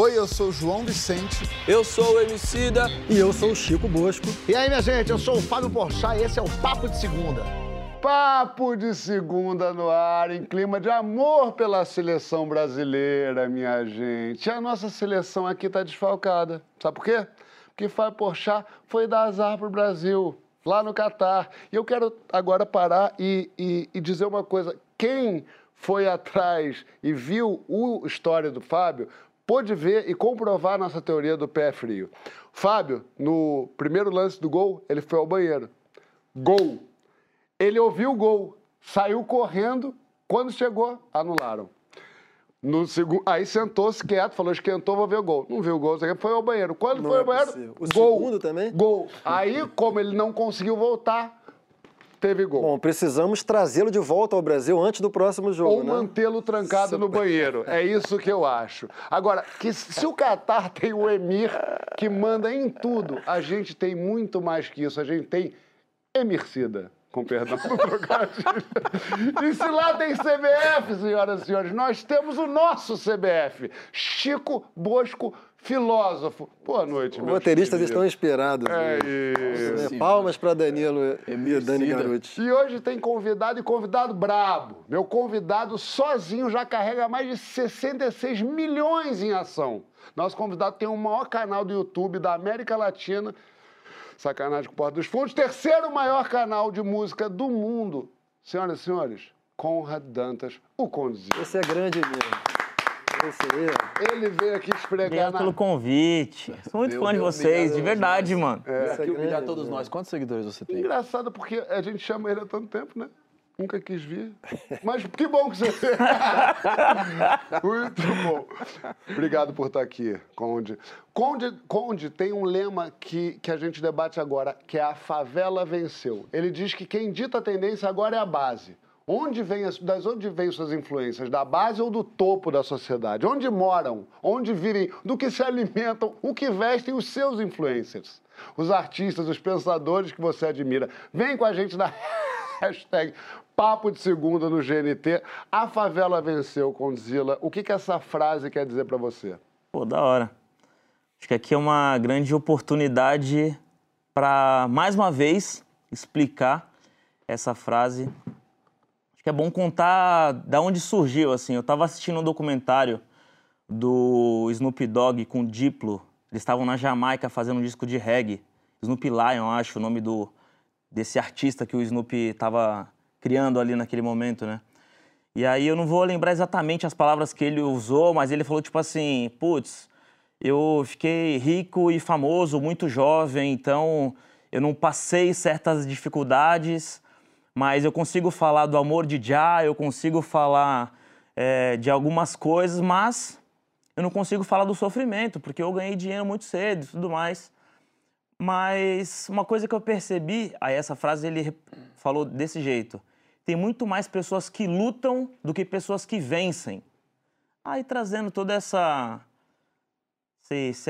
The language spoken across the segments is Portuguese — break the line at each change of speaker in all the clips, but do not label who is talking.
Oi, eu sou o João Vicente.
Eu sou o Emicida.
E eu sou o Chico Bosco.
E aí, minha gente, eu sou o Fábio Porchat e esse é o Papo de Segunda.
Papo de segunda no ar, em clima de amor pela seleção brasileira, minha gente. A nossa seleção aqui tá desfalcada. Sabe por quê? Porque Fábio Porchat foi dar azar pro Brasil, lá no Catar. E eu quero agora parar e, e, e dizer uma coisa. Quem foi atrás e viu o história do Fábio pôde ver e comprovar nossa teoria do pé frio. Fábio, no primeiro lance do gol, ele foi ao banheiro. Gol. Ele ouviu o gol, saiu correndo, quando chegou, anularam. No segundo, aí sentou-se quieto, falou, esquentou, vou ver o gol. Não viu o gol, foi ao banheiro. Quando
Não
foi
é
ao banheiro,
possível. O
gol.
segundo também?
Gol. Aí, como ele não conseguiu voltar, teve gol.
Bom, precisamos trazê-lo de volta ao Brasil antes do próximo jogo,
Ou
né?
mantê-lo trancado no banheiro. É isso que eu acho. Agora, que se o Catar tem o Emir que manda em tudo, a gente tem muito mais que isso. A gente tem Emircida. Com perdão do trocadilho. E se lá tem CBF, senhoras e senhores, nós temos o nosso CBF. Chico Bosco, filósofo. Boa noite,
Os
meus
roteiristas estão inspirados.
É
né?
isso.
Palmas para Danilo e Dani Garuti.
E hoje tem convidado e convidado brabo. Meu convidado sozinho já carrega mais de 66 milhões em ação. Nosso convidado tem o maior canal do YouTube da América Latina. Sacanagem com o Porta dos Fundos. Terceiro maior canal de música do mundo. Senhoras e senhores, Conrad Dantas, o Condizia.
Esse é grande mesmo.
Ele veio aqui esfregar
Obrigado
na...
pelo convite. Sou muito
Meu
fã de
Deus,
vocês,
obrigado
de verdade, mano.
É, aqui humilhar
grande,
todos nós. Quantos seguidores você tem?
Engraçado porque a gente chama ele há tanto tempo, né? Nunca quis vir. Mas que bom que você veio. Muito bom. Obrigado por estar aqui, Conde. Conde, Conde tem um lema que, que a gente debate agora, que é a favela venceu. Ele diz que quem dita a tendência agora é a base. Onde vem as, das onde vêm suas influências? Da base ou do topo da sociedade? Onde moram? Onde vivem? Do que se alimentam? O que vestem os seus influencers? Os artistas, os pensadores que você admira. Vem com a gente na hashtag Papo de Segunda no GNT. A favela venceu, Condzilla. O que, que essa frase quer dizer pra você?
Pô, da hora. Acho que aqui é uma grande oportunidade para, mais uma vez, explicar essa frase. Que é bom contar da onde surgiu, assim. Eu estava assistindo um documentário do Snoop Dogg com Diplo. Eles estavam na Jamaica fazendo um disco de reggae. Snoop Lion, acho, o nome do, desse artista que o Snoop estava criando ali naquele momento, né? E aí eu não vou lembrar exatamente as palavras que ele usou, mas ele falou tipo assim, putz, eu fiquei rico e famoso muito jovem, então eu não passei certas dificuldades, mas eu consigo falar do amor de Jah, eu consigo falar eh, de algumas coisas, mas eu não consigo falar do sofrimento, porque eu ganhei dinheiro muito cedo e tudo mais. Mas uma coisa que eu percebi, aí essa frase ele falou desse jeito: tem muito mais pessoas que lutam do que pessoas que vencem. Aí trazendo toda essa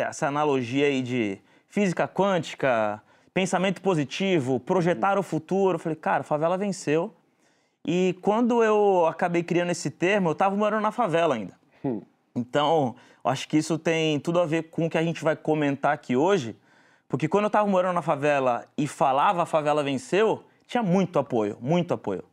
essa analogia aí de física quântica, pensamento positivo, projetar o futuro, eu falei, cara, a favela venceu. E quando eu acabei criando esse termo, eu estava morando na favela ainda. Então, eu acho que isso tem tudo a ver com o que a gente vai comentar aqui hoje, porque quando eu estava morando na favela e falava a favela venceu, tinha muito apoio, muito apoio.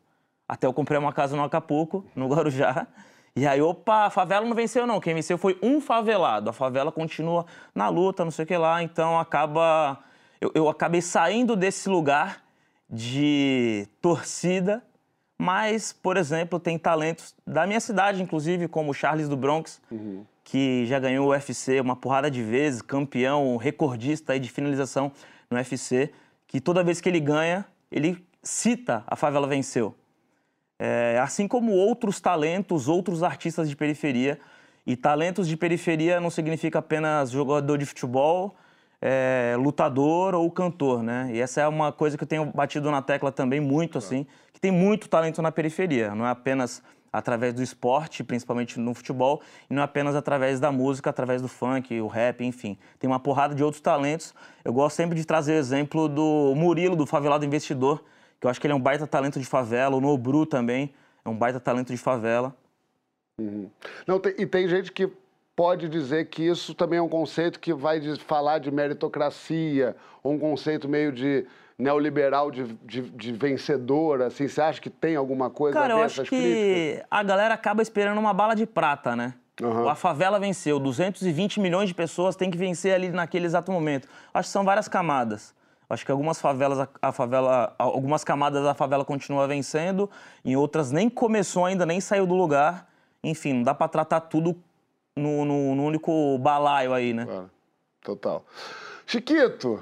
Até eu comprei uma casa no Acapulco, no Guarujá, e aí, opa, a favela não venceu não, quem venceu foi um favelado. A favela continua na luta, não sei o que lá, então acaba... Eu, eu acabei saindo desse lugar de torcida, mas, por exemplo, tem talentos da minha cidade, inclusive, como o Charles do Bronx, que já ganhou o UFC uma porrada de vezes, campeão, recordista de finalização no UFC, que toda vez que ele ganha, ele cita a favela venceu. É, assim como outros talentos, outros artistas de periferia. E talentos de periferia não significa apenas jogador de futebol, é, lutador ou cantor, né? E essa é uma coisa que eu tenho batido na tecla também muito, assim, que tem muito talento na periferia. Não é apenas através do esporte, principalmente no futebol, e não é apenas através da música, através do funk, o rap, enfim. Tem uma porrada de outros talentos. Eu gosto sempre de trazer o exemplo do Murilo, do Favelado Investidor, que eu acho que ele é um baita talento de favela, o Nobru também é um baita talento de favela.
Não, tem- e tem gente que pode dizer que isso também é um conceito que vai falar de meritocracia, ou um conceito meio de neoliberal de, de, de vencedor, assim, você acha que tem alguma coisa
Cara,
a
eu
ver
acho
essas
que
críticas?
a galera acaba esperando uma bala de prata, né?
Aham.
A favela venceu, 220 milhões de pessoas têm que vencer ali naquele exato momento. Acho que são várias camadas. Acho que algumas favelas, a- favela, algumas camadas a favela continua vencendo, em outras nem começou ainda, nem saiu do lugar. Enfim, não dá pra tratar tudo no, no- no único balaio aí, né?
Claro, Total. Chiquito,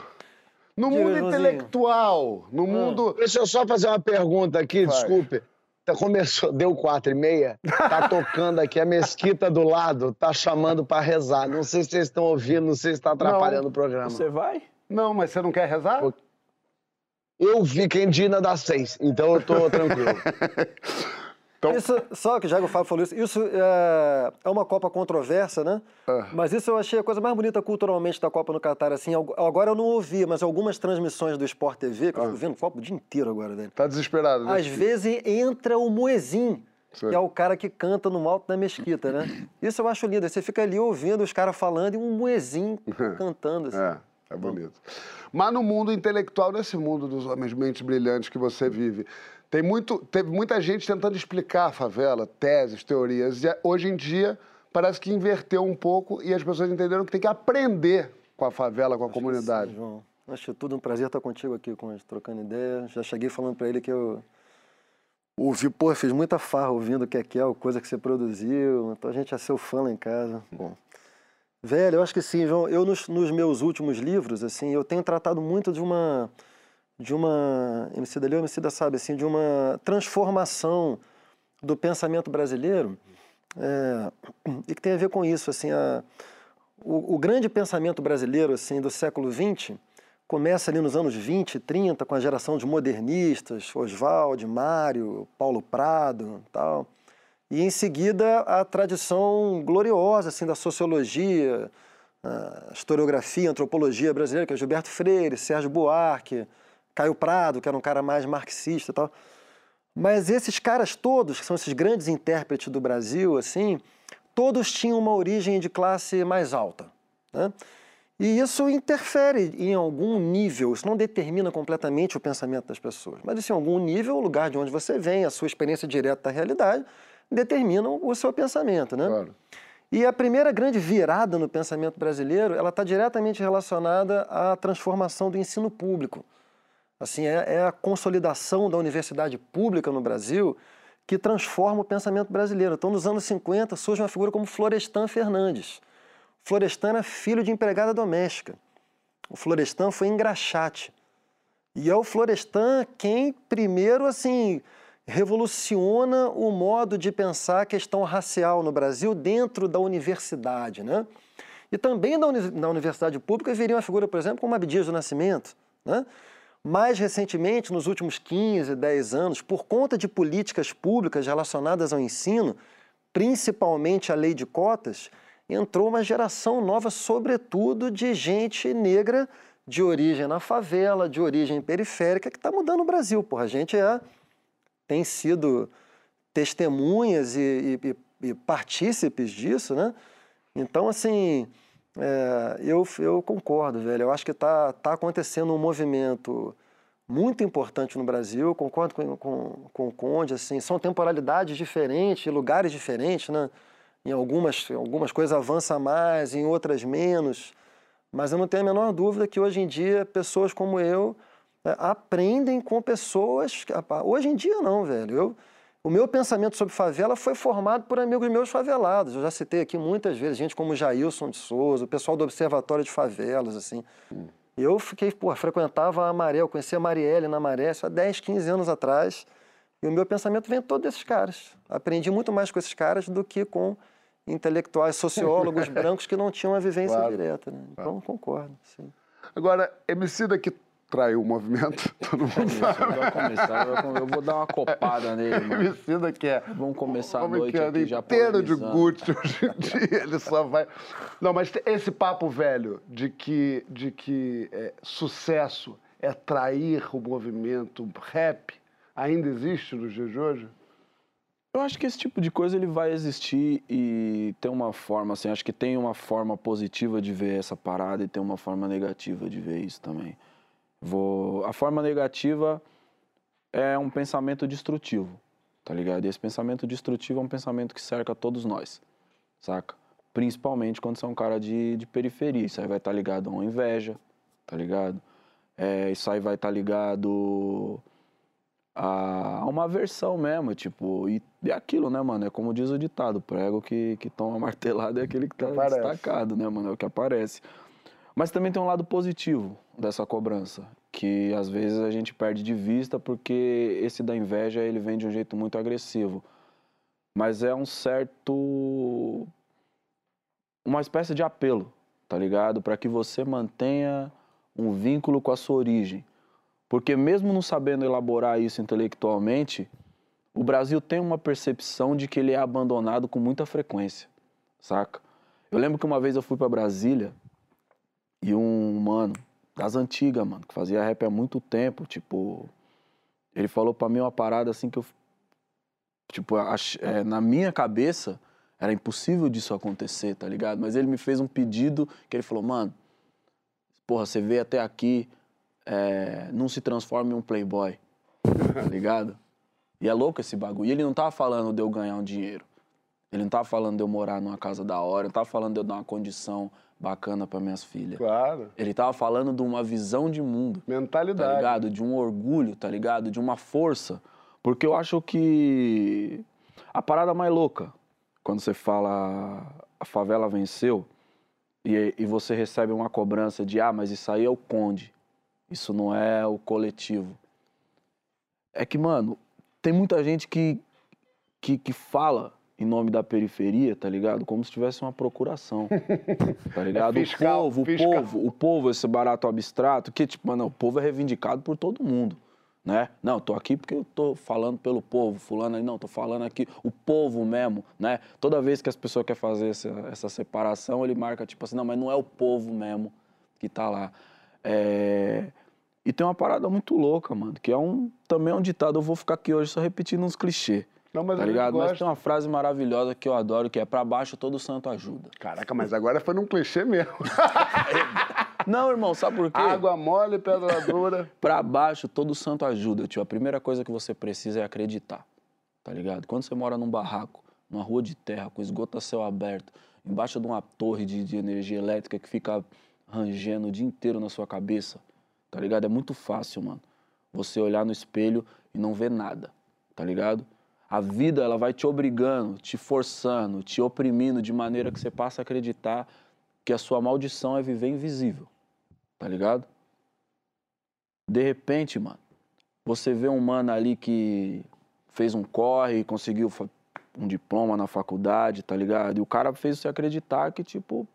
no
Diga,
mundo intelectual, no mundo...
Deixa eu só fazer uma pergunta aqui,
Vai.
desculpe. Tá, Começou, deu quatro e meia, tá tocando aqui a mesquita do lado, tá chamando pra rezar. Não sei se vocês estão ouvindo, não sei se tá atrapalhando o programa.
Você vai?
Não, mas você não quer rezar?
Eu vi quem Dina das seis, então eu tô tranquilo.
Então-
Isso, só que já que o Fábio falou isso, isso é, é uma Copa controversa, né?
Ah.
Mas isso eu achei a coisa mais bonita culturalmente da Copa no Catar, assim. Agora eu não ouvi, mas algumas transmissões do Sport TV, que eu
Ah.
fico vendo Copa o dia inteiro agora, velho.
Tá desesperado, né?
Às vezes entra o Muezin,
Sim.
que é o cara que canta no alto da mesquita, né? Isso eu acho lindo. Você fica ali ouvindo os caras falando e um Muezin cantando. Assim.
É, é bonito. Mas no mundo intelectual, nesse mundo dos homens mentes brilhantes que você vive, tem muito, teve muita gente tentando explicar a favela, teses, teorias, e hoje em dia parece que inverteu um pouco e as pessoas entenderam que tem que aprender com a favela, com a comunidade.
Sim, João. Acho tudo um prazer estar contigo aqui, com trocando ideia. Já cheguei falando pra ele que eu ouvi, pô, fiz muita farra ouvindo o que é que é, coisa que você produziu. Então a gente é seu fã lá em casa. Bom. Velho, eu acho que sim, João. Eu nos, nos meus últimos livros, assim, eu tenho tratado muito de uma de uma MC da Leo, MC da sabe, assim, de uma transformação do pensamento brasileiro é, e que tem a ver com isso, assim, a, o, o grande pensamento brasileiro assim do século XX começa ali nos anos 20, 30, com a geração de modernistas, Oswald, Mário, Paulo Prado, tal. E em seguida a tradição gloriosa assim da sociologia, a historiografia, a antropologia brasileira, que é Gilberto Freire, Sérgio Buarque, Caio Prado, que era um cara mais marxista, e tal. Mas esses caras todos, que são esses grandes intérpretes do Brasil, assim, todos tinham uma origem de classe mais alta. Né? E isso interfere em algum nível, isso não determina completamente o pensamento das pessoas, mas isso, em algum nível, o lugar de onde você vem, a sua experiência direta da realidade, determinam o seu pensamento. Né?
Claro.
E a primeira grande virada no pensamento brasileiro, ela está diretamente relacionada à transformação do ensino público. Assim, é, é a consolidação da universidade pública no Brasil que transforma o pensamento brasileiro. Então, nos anos 50, surge uma figura como Florestan Fernandes. Florestan era filho de empregada doméstica. O Florestan foi engraxate. E é o Florestan quem primeiro, assim, revoluciona o modo de pensar a questão racial no Brasil dentro da universidade, né? E também na, uni na universidade pública viria uma figura, por exemplo, como Abdias do Nascimento, né? Mais recentemente, nos últimos 15, 10 anos, por conta de políticas públicas relacionadas ao ensino, principalmente a lei de cotas, entrou uma geração nova, sobretudo de gente negra de origem na favela, de origem periférica, que está mudando o Brasil. Porra, a gente é, tem sido testemunhas e, e, e partícipes disso, né? Então, assim, é, eu, eu concordo, velho. Eu acho que está tá acontecendo um movimento muito importante no Brasil. Eu concordo com, com, com o Conde, assim, são temporalidades diferentes, lugares diferentes, né? Em algumas, algumas coisas avança mais, em outras menos. Mas eu não tenho a menor dúvida que hoje em dia pessoas como eu né, aprendem com pessoas. Hoje em dia não, velho. Eu, o meu pensamento sobre favela foi formado por amigos meus favelados. Eu já citei aqui muitas vezes gente como Jailson de Souza, o pessoal do Observatório de Favelas, assim. Eu fiquei, pô, frequentava a Maré, eu conhecia a Marielle na Maré há 10, 15 anos atrás. E o meu pensamento vem todo desses caras. Aprendi muito mais com esses caras do que com intelectuais, sociólogos brancos que não tinham a vivência
Claro.
direta. Né? Então, concordo. Sim.
Agora, Emicida que traiu o movimento, todo mundo sabe.
Vai começar, eu vou- dar uma copada nele, mano.
Emicida que é
Vamos começar a noite aqui já
inteiro de. Gucci hoje em dia, ele só vai... Não, mas esse papo velho de que, de que é, sucesso é trair o movimento rap ainda existe nos dias de hoje?
Eu acho que esse tipo de coisa ele vai existir e tem uma forma, assim, acho que tem uma forma positiva de ver essa parada e tem uma forma negativa de ver isso também. Vou... A forma negativa é um pensamento destrutivo, tá ligado? E esse pensamento destrutivo é um pensamento que cerca todos nós, saca? Principalmente quando você é um cara de, de periferia. Isso aí vai estar ligado a uma inveja, tá ligado? É, isso aí vai estar ligado a uma versão mesmo, tipo, e é aquilo, né, mano? É como diz o ditado, prego que, que toma martelado é aquele que tá
Aparece.
destacado, né, mano? É o que aparece. Mas também tem um lado positivo dessa cobrança, que às vezes a gente perde de vista porque esse da inveja, ele vem de um jeito muito agressivo. Mas é um certo... uma espécie de apelo, tá ligado? Para que você mantenha um vínculo com a sua origem. Porque mesmo não sabendo elaborar isso intelectualmente, o Brasil tem uma percepção de que ele é abandonado com muita frequência, saca? Eu lembro que uma vez eu fui para Brasília e um mano das antigas, mano, que fazia rap há muito tempo, tipo, ele falou para mim uma parada assim que eu tipo, ach- é, na minha cabeça era impossível disso acontecer, tá ligado? Mas ele me fez um pedido que ele falou, mano, porra, você veio até aqui, é, não se transforme em um playboy, tá ligado? E é louco esse bagulho. E ele não tava falando de eu ganhar um dinheiro. Ele não tava falando de eu morar numa casa da hora, não tava falando de eu dar uma condição bacana para minhas filhas.
Claro.
Ele tava falando de uma visão de mundo tá
Mentalidade.
ligado? De um orgulho, tá ligado? De uma força. Porque eu acho que a parada mais louca, quando você fala a favela venceu e, e você recebe uma cobrança de ah, mas isso aí é o conde, isso não é o coletivo. É que, mano, tem muita gente que, que, que fala em nome da periferia, tá ligado? Como se tivesse uma procuração, tá ligado?
fiscal,
o povo,
fiscal.
o povo, o povo, esse barato abstrato, que, tipo, mano, o povo é reivindicado por todo mundo, né? Não, tô aqui porque eu tô falando pelo povo, fulano aí, não, tô falando aqui, o povo mesmo, né? Toda vez que as pessoas querem fazer essa, essa separação, ele marca, tipo assim, não, mas não é o povo mesmo que tá lá. É... E tem uma parada muito louca, mano, que é um, também é um ditado, eu vou ficar aqui hoje só repetindo uns clichês,
Não, mas
tá ligado? Mas tem uma frase maravilhosa que eu adoro, que é pra baixo todo santo ajuda.
Caraca, mas agora foi num clichê mesmo.
Não, irmão, sabe por quê?
Água mole, pedra dura.
Pra baixo, todo santo ajuda, tio. A primeira coisa que você precisa é acreditar, tá ligado? Quando você mora num barraco, numa rua de terra, com esgoto a céu aberto, embaixo de uma torre de, de energia elétrica que fica rangendo o dia inteiro na sua cabeça, tá ligado? É muito fácil, mano. Você olhar no espelho e não ver nada, tá ligado? A vida, ela vai te obrigando, te forçando, te oprimindo de maneira que você passa a acreditar que a sua maldição é viver invisível, tá ligado? De repente, mano, você vê um mano ali que fez um corre conseguiu um diploma na faculdade, tá ligado? E o cara fez você acreditar que, tipo,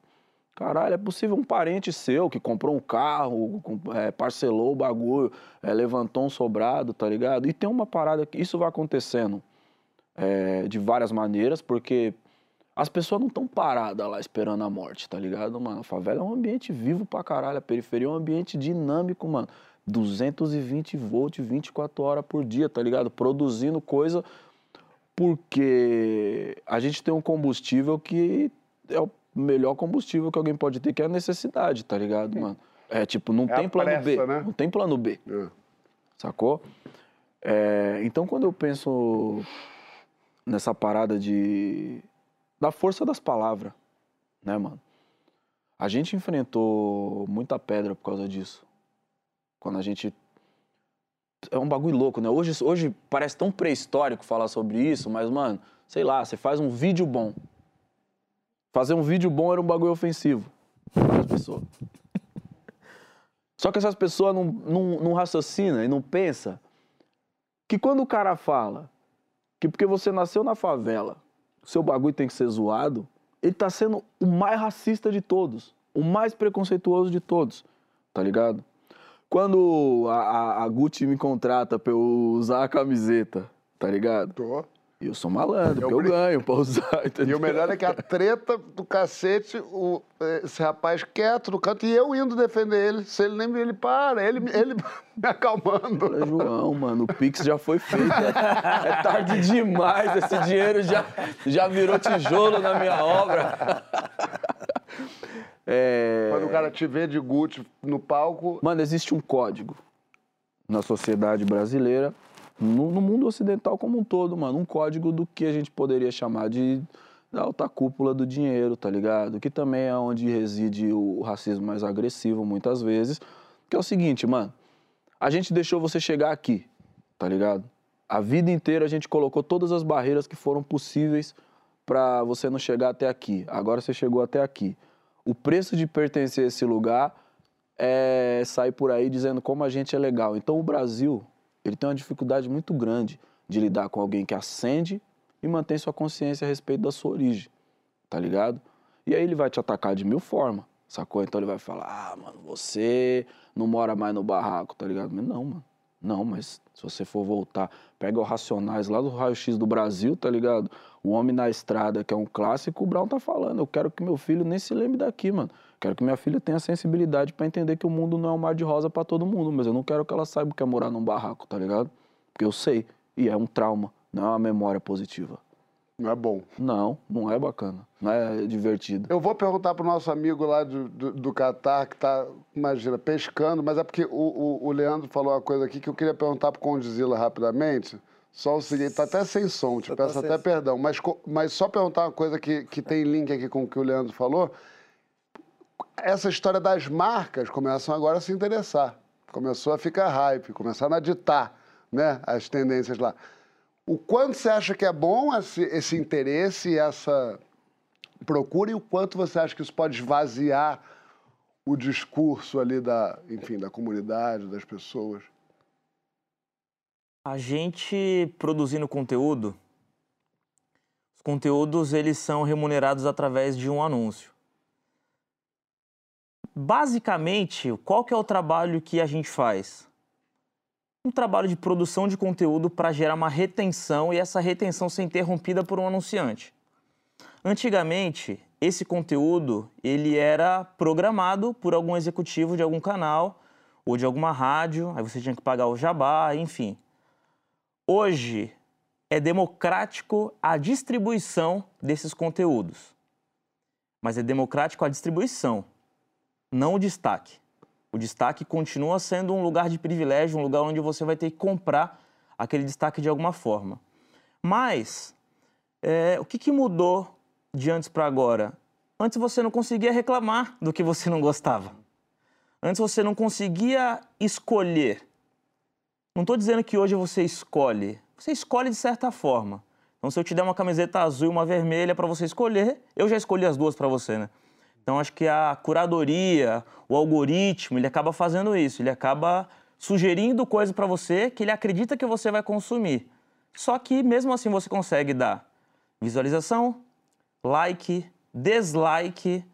caralho, é possível um parente seu que comprou um carro, é, parcelou o bagulho, é, levantou um sobrado, tá ligado? E tem uma parada que isso vai acontecendo é, de várias maneiras, porque as pessoas não estão paradas lá esperando a morte, tá ligado, mano? A favela é um ambiente vivo pra caralho, a periferia é um ambiente dinâmico, mano. 220 volts, 24 horas por dia, tá ligado? Produzindo coisa porque a gente tem um combustível que é o melhor combustível que alguém pode ter, que é a necessidade, tá ligado, mano? É tipo, não
É
tem plano B.
pressa, né?
Não tem plano B
É.
sacou? É, então, quando eu penso nessa parada de da força das palavras, né, mano? A gente enfrentou muita pedra por causa disso. Quando a gente é um bagulho louco, né? Hoje, hoje parece tão pré-histórico falar sobre isso, mas, mano, sei lá, você faz um vídeo bom. Fazer um vídeo bom era um bagulho ofensivo para as pessoas. Só que essas pessoas não, não, não raciocinam e não pensam que quando o cara fala que porque você nasceu na favela, seu bagulho tem que ser zoado, ele tá sendo o mais racista de todos, o mais preconceituoso de todos, tá ligado? Quando a, a- a Gucci me contrata pra eu usar a camiseta, tá ligado?
Tô.
E eu sou malandro,
Eu
porque eu
brin-
ganho pra usar,
E
entendeu?
o melhor é que a treta do cacete, o, esse rapaz quieto no canto, e eu indo defender ele. Se ele nem ele para, ele, ele me acalmando.
Falei, João, mano, o Pix já foi feito. É tarde demais, esse dinheiro já, já virou tijolo na minha obra. É...
Quando o cara te vê de Gucci no palco,
Mano, existe um código na sociedade brasileira, no, no mundo ocidental como um todo, mano. Um código do que a gente poderia chamar de da alta cúpula do dinheiro, tá ligado? Que também é onde reside o racismo mais agressivo, muitas vezes. Que é o seguinte, mano. A gente deixou você chegar aqui, tá ligado? A vida inteira a gente colocou todas as barreiras que foram possíveis pra você não chegar até aqui. Agora você chegou até aqui. O preço de pertencer a esse lugar é sair por aí dizendo como a gente é legal. Então o Brasil, ele tem uma dificuldade muito grande de lidar com alguém que acende e mantém sua consciência a respeito da sua origem, tá ligado? E aí ele vai te atacar de mil formas, sacou? Então ele vai falar, ah, mano, você não mora mais no barraco, tá ligado? Mas não, mano. Não, mas se você for voltar, pega o Racionais lá do Raio-X do Brasil, tá ligado? O Homem na Estrada, que é um clássico, o Brown tá falando. Eu quero que meu filho nem se lembre daqui, mano. Quero que minha filha tenha sensibilidade pra entender que o mundo não é um mar de rosa pra todo mundo, mas eu não quero que ela saiba o que é morar num barraco, tá ligado? Porque eu sei, e é um trauma, não é uma memória positiva.
Não é bom.
Não, não é bacana, não é divertido.
Eu vou perguntar pro nosso amigo lá do, do, do Catar, que tá, imagina, pescando, mas é porque o, o, o Leandro falou uma coisa aqui que eu queria perguntar pro Condizila rapidamente. Só o seguinte, tá até sem som, te
Tá
peço até
som.
perdão, mas, mas só perguntar uma coisa que, que tem link aqui com o que o Leandro falou. Essa história das marcas começam agora a se interessar. Começou a ficar hype, começaram a ditar né, as tendências lá. O quanto você acha que é bom esse, esse interesse essa procura e o quanto você acha que isso pode esvaziar o discurso ali da, enfim, da comunidade, das pessoas?
A gente produzindo conteúdo, os conteúdos eles são remunerados através de um anúncio. Basicamente, qual que é o trabalho que a gente faz? Um trabalho de produção de conteúdo para gerar uma retenção e essa retenção ser interrompida por um anunciante. Antigamente, esse conteúdo ele era programado por algum executivo de algum canal ou de alguma rádio, aí você tinha que pagar o jabá, enfim. Hoje é democrático a distribuição desses conteúdos. Mas é democrático a distribuição, não o destaque. O destaque continua sendo um lugar de privilégio, um lugar onde você vai ter que comprar aquele destaque de alguma forma. Mas é, o que, que mudou de antes para agora? Antes você não conseguia reclamar do que você não gostava. Antes você não conseguia escolher. Não estou dizendo que hoje você escolhe. Você escolhe de certa forma. Então, se eu te der uma camiseta azul e uma vermelha para você escolher, eu já escolhi as duas para você, né? Então, acho que a curadoria, o algoritmo, ele acaba fazendo isso. Ele acaba sugerindo coisas para você que ele acredita que você vai consumir. Só que, mesmo assim, você consegue dar visualização, like, dislike,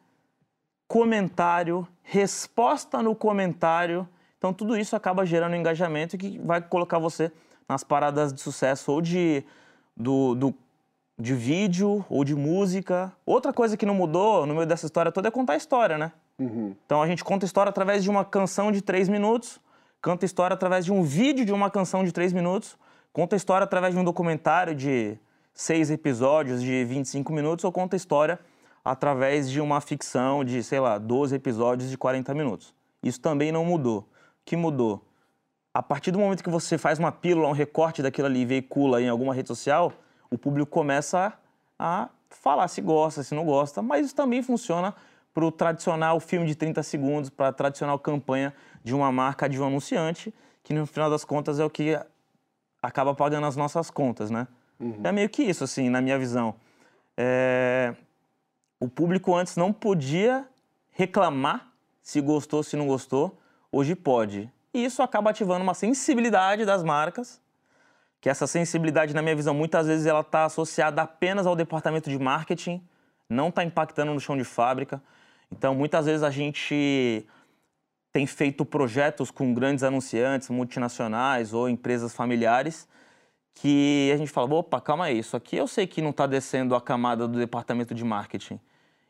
comentário, resposta no comentário. Então, tudo isso acaba gerando engajamento que vai colocar você nas paradas de sucesso ou de, do, do- de vídeo ou de música. Outra coisa que não mudou no meio dessa história toda é contar a história, né? Então, a gente conta a história através de uma canção de três minutos, canta a história através de um vídeo de uma canção de três minutos, conta a história através de um documentário de seis episódios de 25 minutos ou conta a história através de uma ficção de, sei lá, 12 episódios de 40 minutos. Isso também não mudou. O que mudou? A partir do momento que você faz uma pílula, um recorte daquilo ali e veicula em alguma rede social, o público começa a falar se gosta, se não gosta, mas isso também funciona para o tradicional filme de 30 segundos, para a tradicional campanha de uma marca, de um anunciante, que no final das contas é o que acaba pagando as nossas contas, né? É meio que isso, assim, na minha visão. É, O público antes não podia reclamar se gostou, se não gostou, hoje pode. E isso acaba ativando uma sensibilidade das marcas, que essa sensibilidade, na minha visão, muitas vezes ela está associada apenas ao departamento de marketing, não está impactando no chão de fábrica. Então, muitas vezes a gente tem feito projetos com grandes anunciantes multinacionais ou empresas familiares que a gente fala, opa, calma aí, isso aqui eu sei que não está descendo a camada do departamento de marketing.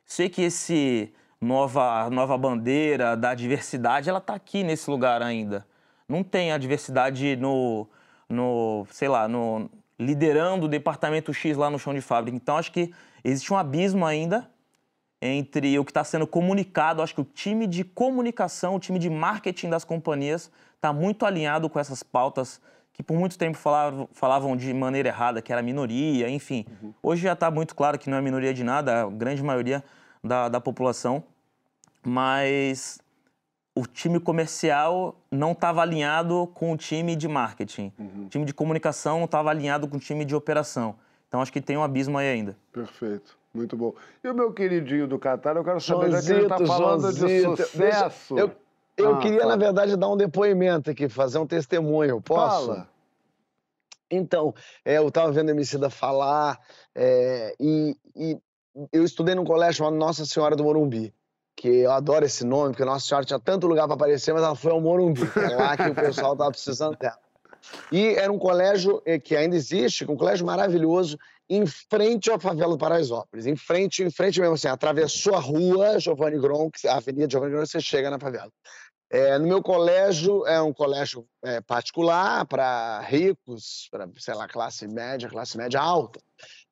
Sei que esse nova, nova bandeira da diversidade, ela está aqui nesse lugar ainda. Não tem a diversidade no, no sei lá, no, liderando o departamento X lá no chão de fábrica. Então, acho que existe um abismo ainda entre o que está sendo comunicado. Acho que o time de comunicação, o time de marketing das companhias está muito alinhado com essas pautas que por muito tempo falavam, falavam de maneira errada, que era minoria, enfim. Uhum. Hoje já está muito claro que não é minoria de nada, a grande maioria da, da população. Mas o time comercial não estava alinhado com o time de marketing. Uhum. O time de comunicação não estava alinhado com o time de operação. Então acho que tem um abismo aí ainda.
Perfeito. Muito bom. E o meu queridinho do Catar, eu quero saber, Joãozito, já que ele está falando Joãozito. de sucesso.
eu, eu ah, queria, fala. na verdade, dar um depoimento aqui, fazer um testemunho. Posso? Fala. Então, é, eu estava vendo a Emicida falar é, e, e, eu estudei num colégio chamado Nossa Senhora do Morumbi, que eu adoro esse nome, porque Nossa Senhora tinha tanto lugar para aparecer, mas ela foi ao Morumbi, é lá que o pessoal estava precisando dela. E era um colégio é, que ainda existe, um colégio maravilhoso, em frente à favela do Paraisópolis. Em frente, em frente mesmo assim, atravessou a rua Giovanni Gronk, a Avenida Giovanni Gronk, você chega na favela. É, no meu colégio, é um colégio é, particular para ricos, para, sei lá, classe média, classe média alta,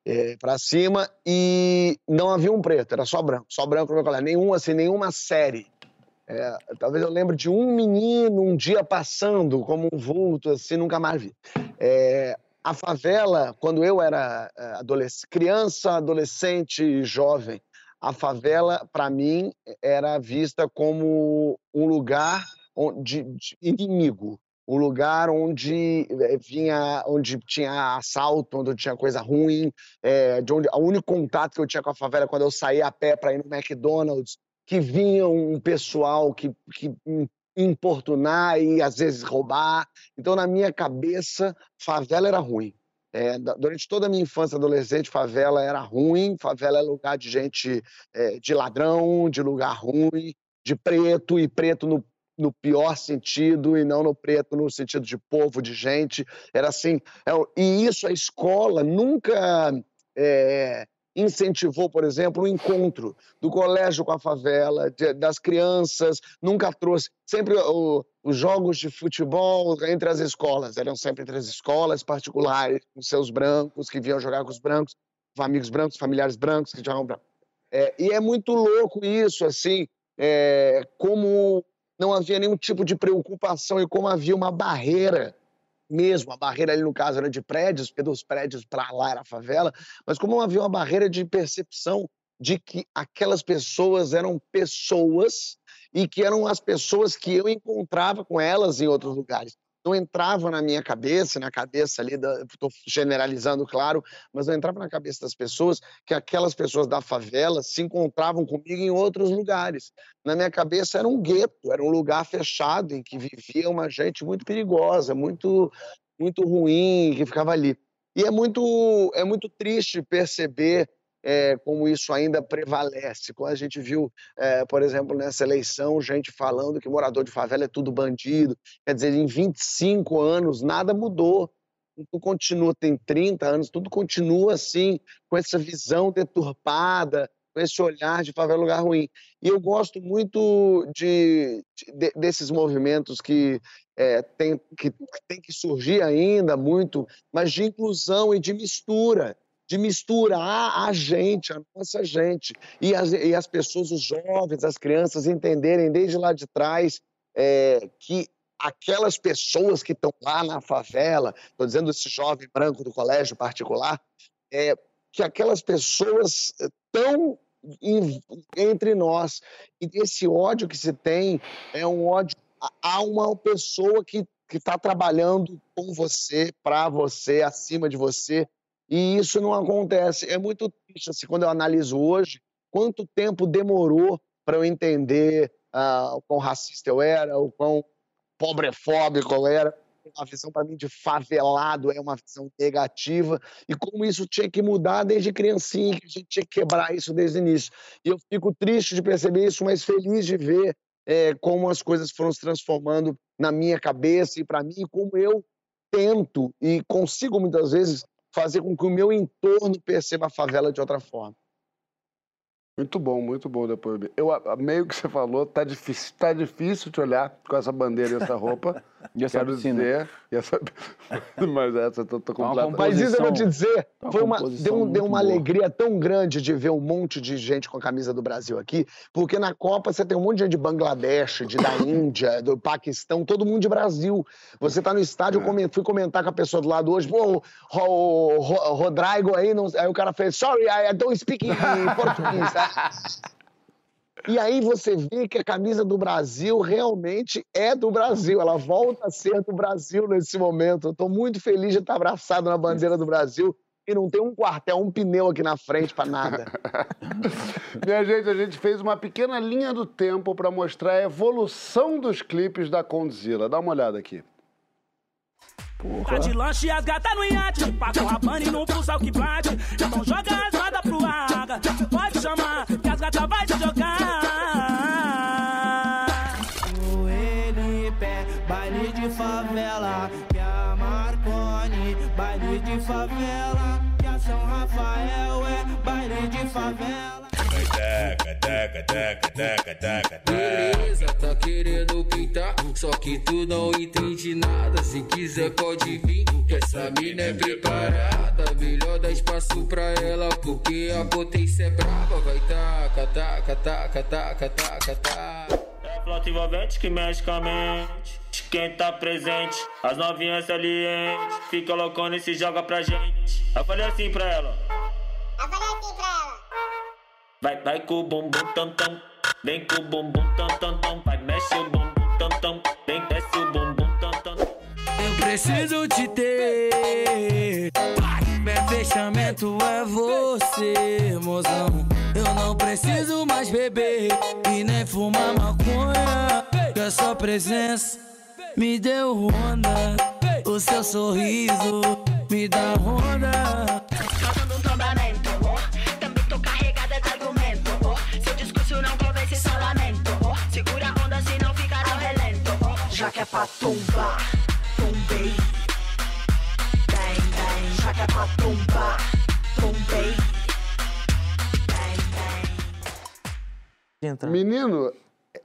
é, para cima, e não havia um preto, era só branco, só branco no meu colégio. Nenhum, assim, nenhuma série. É, talvez eu lembre de um menino um dia passando como um vulto, assim, nunca mais vi. É, a favela, quando eu era é, criança, adolescente e jovem, a favela, para mim, era vista como um lugar de, de inimigo, um lugar onde eh, vinha, onde tinha assalto, onde tinha coisa ruim, é, de onde o único contato que eu tinha com a favela quando eu saía a pé para ir no McDonald's, que vinha um pessoal que, que importunar e às vezes roubar. Então, na minha cabeça, favela era ruim. É, durante toda a minha infância adolescente, favela era ruim, favela é lugar de gente, é, de ladrão, de lugar ruim, de preto, e preto no, no pior sentido, e não no preto no sentido de povo, de gente. Era assim. É, e isso a escola nunca é, incentivou, por exemplo, o encontro do colégio com a favela, de, das crianças, nunca trouxe. Sempre o, os jogos de futebol entre as escolas, eram sempre entre as escolas particulares, com seus brancos, que vinham jogar com os brancos, com amigos brancos, familiares brancos que jogavam brancos. É, e é muito louco isso, assim, é, como não havia nenhum tipo de preocupação e como havia uma barreira mesmo, a barreira ali no caso era de prédios, porque dos prédios para lá era favela, mas como havia uma barreira de percepção de que aquelas pessoas eram pessoas e que eram as pessoas que eu encontrava com elas em outros lugares não entrava na minha cabeça, na cabeça ali, estou generalizando, claro, mas não entrava na cabeça das pessoas que aquelas pessoas da favela se encontravam comigo em outros lugares. Na minha cabeça era um gueto, era um lugar fechado em que vivia uma gente muito perigosa, muito, muito ruim, que ficava ali. E é muito, é muito triste perceber é, como isso ainda prevalece. Quando a gente viu, é, por exemplo, nessa eleição, gente falando que morador de favela é tudo bandido, quer dizer, em 25 anos nada mudou. Tudo continua, tem 30 anos, tudo continua assim, com essa visão deturpada, com esse olhar de favela lugar ruim. E eu gosto muito de, de desses movimentos que, é, tem, que tem que surgir ainda muito, mas de inclusão e de mistura de misturar a gente, a nossa gente, e as, e as pessoas, os jovens, as crianças entenderem desde lá de trás é, que aquelas pessoas que estão lá na favela, estou dizendo esse jovem branco do colégio particular, é, que aquelas pessoas estão entre nós. E esse ódio que se tem é um ódio a uma pessoa que está trabalhando com você, para você, acima de você, e isso não acontece. É muito triste, assim, quando eu analiso hoje, quanto tempo demorou para eu entender uh, o quão racista eu era, o quão pobrefóbico eu era. A visão para mim de favelado é uma visão negativa e como isso tinha que mudar desde criancinha, que a gente tinha que quebrar isso desde o início. E eu fico triste de perceber isso, mas feliz de ver é, como as coisas foram se transformando na minha cabeça e para mim, como eu tento e consigo muitas vezes fazer com que o meu entorno perceba a favela de outra forma.
Muito bom, muito bom depois. Eu, meio que você falou, tá difícil, tá difícil te olhar com essa bandeira e essa roupa.
e essa
Quero
piscina.
dizer, e essa... mas essa eu tô, tô
Tá
completa.
Mas isso eu vou te dizer,
Uma
foi uma, deu, um- deu uma
boa.
alegria tão grande de ver um monte de gente com a camisa do Brasil aqui, porque na Copa você tem um monte de gente de Bangladesh, de, da Índia, do Paquistão, todo mundo de Brasil. Você tá no estádio, eu comen- fui comentar com a pessoa do lado hoje, pô, o, o, o Rodrigo aí, não- aí o cara fez, sorry, I I don't speak português. E aí você vê que a camisa do Brasil realmente é do Brasil, ela volta a ser do Brasil nesse momento. Estou muito feliz de estar abraçado na bandeira do Brasil e não tem um quartel, um pneu aqui na frente para nada.
Minha gente, a gente fez uma pequena linha do tempo para mostrar a evolução dos clipes da Condzilla. Dá uma olhada aqui.
Tá de lanche e as gatas no iate. Paga o rabane pulsa o que bate. Então joga as rodas pro água. Pode chamar, que as gatas vai te jogar. O NP, baile de favela. Que a Marconi, baile de favela. Que a São Rafael é baile de favela.
Beleza, tá querendo pintar, só que tu não entende nada. Se quiser pode vir, que essa mina é preparada. Melhor dar espaço pra ela, porque a potência é brava. Vai taca, taca, taca, taca, taca, taca.
É a flauta envolvente que mexe com a mente. De quem tá presente, as novinhas salientes. Fica loucona e se joga pra gente. Eu falei assim pra ela.
Eu falei assim pra ela.
Vai, vai com o bumbum tam tam. Vem com o bumbum tam tam tam. Vai, mexe o bumbum tam tam. Vem, desce o bumbum tam tam.
Eu preciso te ter. Meu fechamento é você, mozão. Eu não preciso mais beber e nem fumar maconha. Que a sua presença me deu onda. O seu sorriso me dá onda.
Já que é pra tombar, tombei. Bang, bang. Já que é pra tombar, tombei. Bang, bang.
Menino,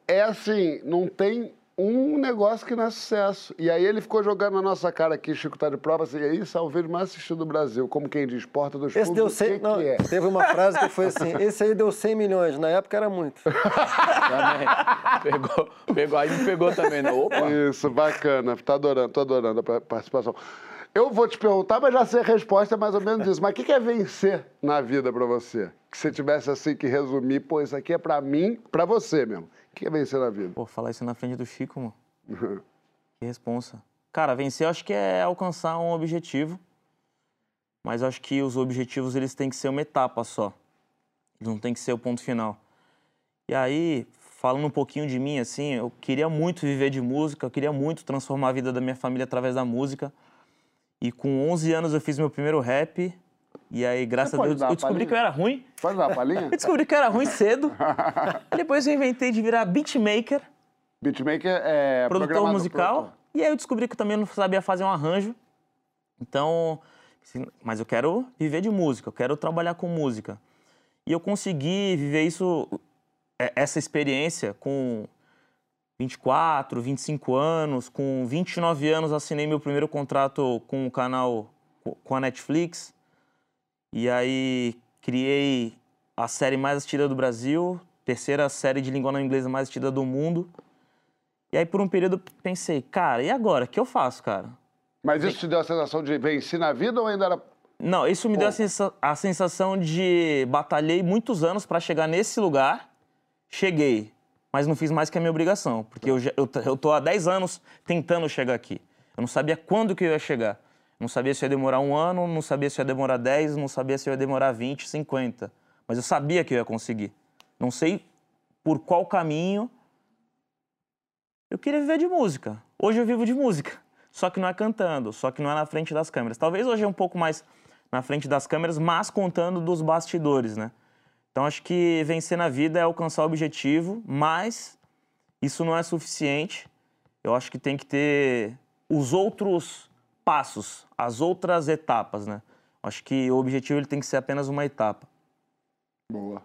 é assim, não tem um negócio que não é sucesso. E aí ele ficou jogando na nossa cara aqui, Chico tá de prova, assim, é isso é o vídeo mais assistido do Brasil. Como quem diz, porta dos
Esse
fundos,
deu
o
100.
que,
não,
que é?
Teve uma frase que foi assim: esse aí deu 100 milhões. Na época era muito.
Também. Pegou, pegou, aí me pegou também, né? Opa!
Isso, bacana. Tá adorando, tô adorando a pa- participação. Eu vou te perguntar, mas já sei a resposta, é mais ou menos isso. Mas o que que é vencer na vida pra você? Que você tivesse assim que resumir, pô, isso aqui é pra mim, pra você mesmo. O que é vencer na vida?
Pô, falar isso na frente do Chico, mano. Que responsa. Cara, vencer eu acho que é alcançar um objetivo. Mas eu acho que os objetivos eles têm que ser uma etapa só. Não tem que ser o ponto final. E aí, falando um pouquinho de mim, assim, eu queria muito viver de música, eu queria muito transformar a vida da minha família através da música. E com 11 anos eu fiz meu primeiro rap. E aí, graças a Deus, eu descobri que eu era ruim.
Pode dar uma palhinha?
Eu descobri que eu era ruim cedo. Depois eu inventei de virar beatmaker
Beatmaker é
produtor musical.
produtor.
E aí eu descobri que eu também não sabia fazer um arranjo. Então, assim, mas eu quero viver de música, eu quero trabalhar com música. E eu consegui viver isso, é, essa experiência com 24, 25 anos, com 29 anos assinei meu primeiro contrato com o canal co- com a Netflix. E aí criei a série mais assistida do Brasil, terceira série de língua não inglesa mais assistida do mundo. E aí, por um período, pensei, cara, e agora? O que eu faço, cara?
Mas isso te deu a sensação de vencer na vida ou ainda era.
Não, isso me deu a, sensa- a sensação de batalhei muitos anos para chegar nesse lugar. Cheguei, mas não fiz mais que a minha obrigação, porque eu, já- eu, eu tô há 10 anos tentando chegar aqui. Eu não sabia quando que eu ia chegar. Não sabia se ia demorar um ano, não sabia se ia demorar 10, não sabia se ia demorar 20, 50. Mas eu sabia que eu ia conseguir. Não sei por qual caminho. Eu queria viver de música. Hoje eu vivo de música. Só que não é cantando, só que não é na frente das câmeras. Talvez hoje é um pouco mais na frente das câmeras, mas contando dos bastidores, né? Então acho que vencer na vida é alcançar o objetivo, mas isso não é suficiente. Eu acho que tem que ter os outros passos, as outras etapas, né? Acho que o objetivo ele tem que ser apenas uma etapa.
Boa.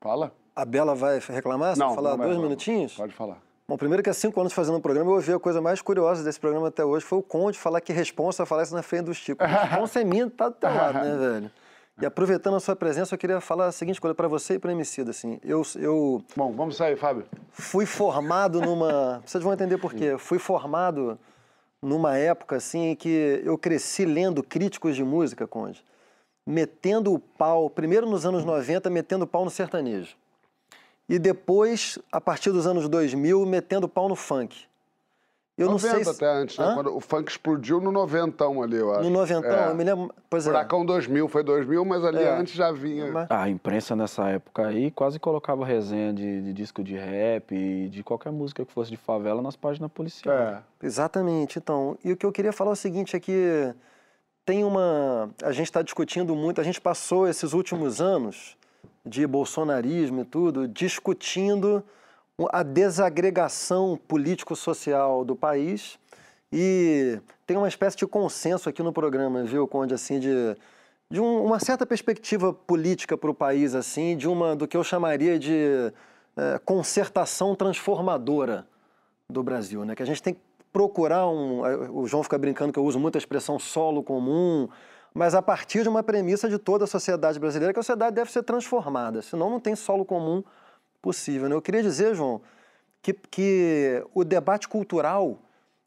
Fala.
A Bela vai reclamar? Falar
não vai
dois
falar.
minutinhos?
Pode falar.
Bom, primeiro que há cinco anos fazendo o programa, eu ouvi a coisa mais curiosa desse programa até hoje, foi o Conde falar que responsa falar isso na frente dos tipos. Responsa é minha, tá do teu lado, né, velho? E aproveitando a sua presença, eu queria falar a seguinte coisa para você e para Emicida, assim. Eu, eu
Bom, vamos sair, Fábio.
fui formado numa... Vocês vão entender por quê. Fui formado numa época, assim, em que eu cresci lendo críticos de música, Conde, metendo o pau, primeiro nos anos 90, metendo o pau no sertanejo. E depois, a partir dos anos 2000, metendo o pau no funk. Eu não
90
sei se...
até antes, né?
Hã?
Quando o funk explodiu no noventão ali, eu acho.
No noventão,
É.
eu me lembro... Pois é.
Furacão 2000, foi 2000, mas ali
É.
antes já vinha.
Mas-
A imprensa nessa época aí quase colocava resenha de, de disco de rap e de qualquer música que fosse de favela nas páginas policiais.
É.
Exatamente. Então, e o que eu queria falar é o seguinte, é que tem uma... A gente está discutindo muito, a gente passou esses últimos anos de bolsonarismo e tudo, discutindo a desagregação político-social do país e tem uma espécie de consenso aqui no programa, viu, Conde, assim, de, de um- uma certa perspectiva política para o país, assim, de uma, do que eu chamaria de eh, concertação transformadora do Brasil, né? Que a gente tem que procurar um. O João fica brincando que eu uso muito a expressão solo comum, mas a partir de uma premissa de toda a sociedade brasileira, que a sociedade deve ser transformada, senão não tem solo comum possível. Né? Eu queria dizer, João, que, que o debate cultural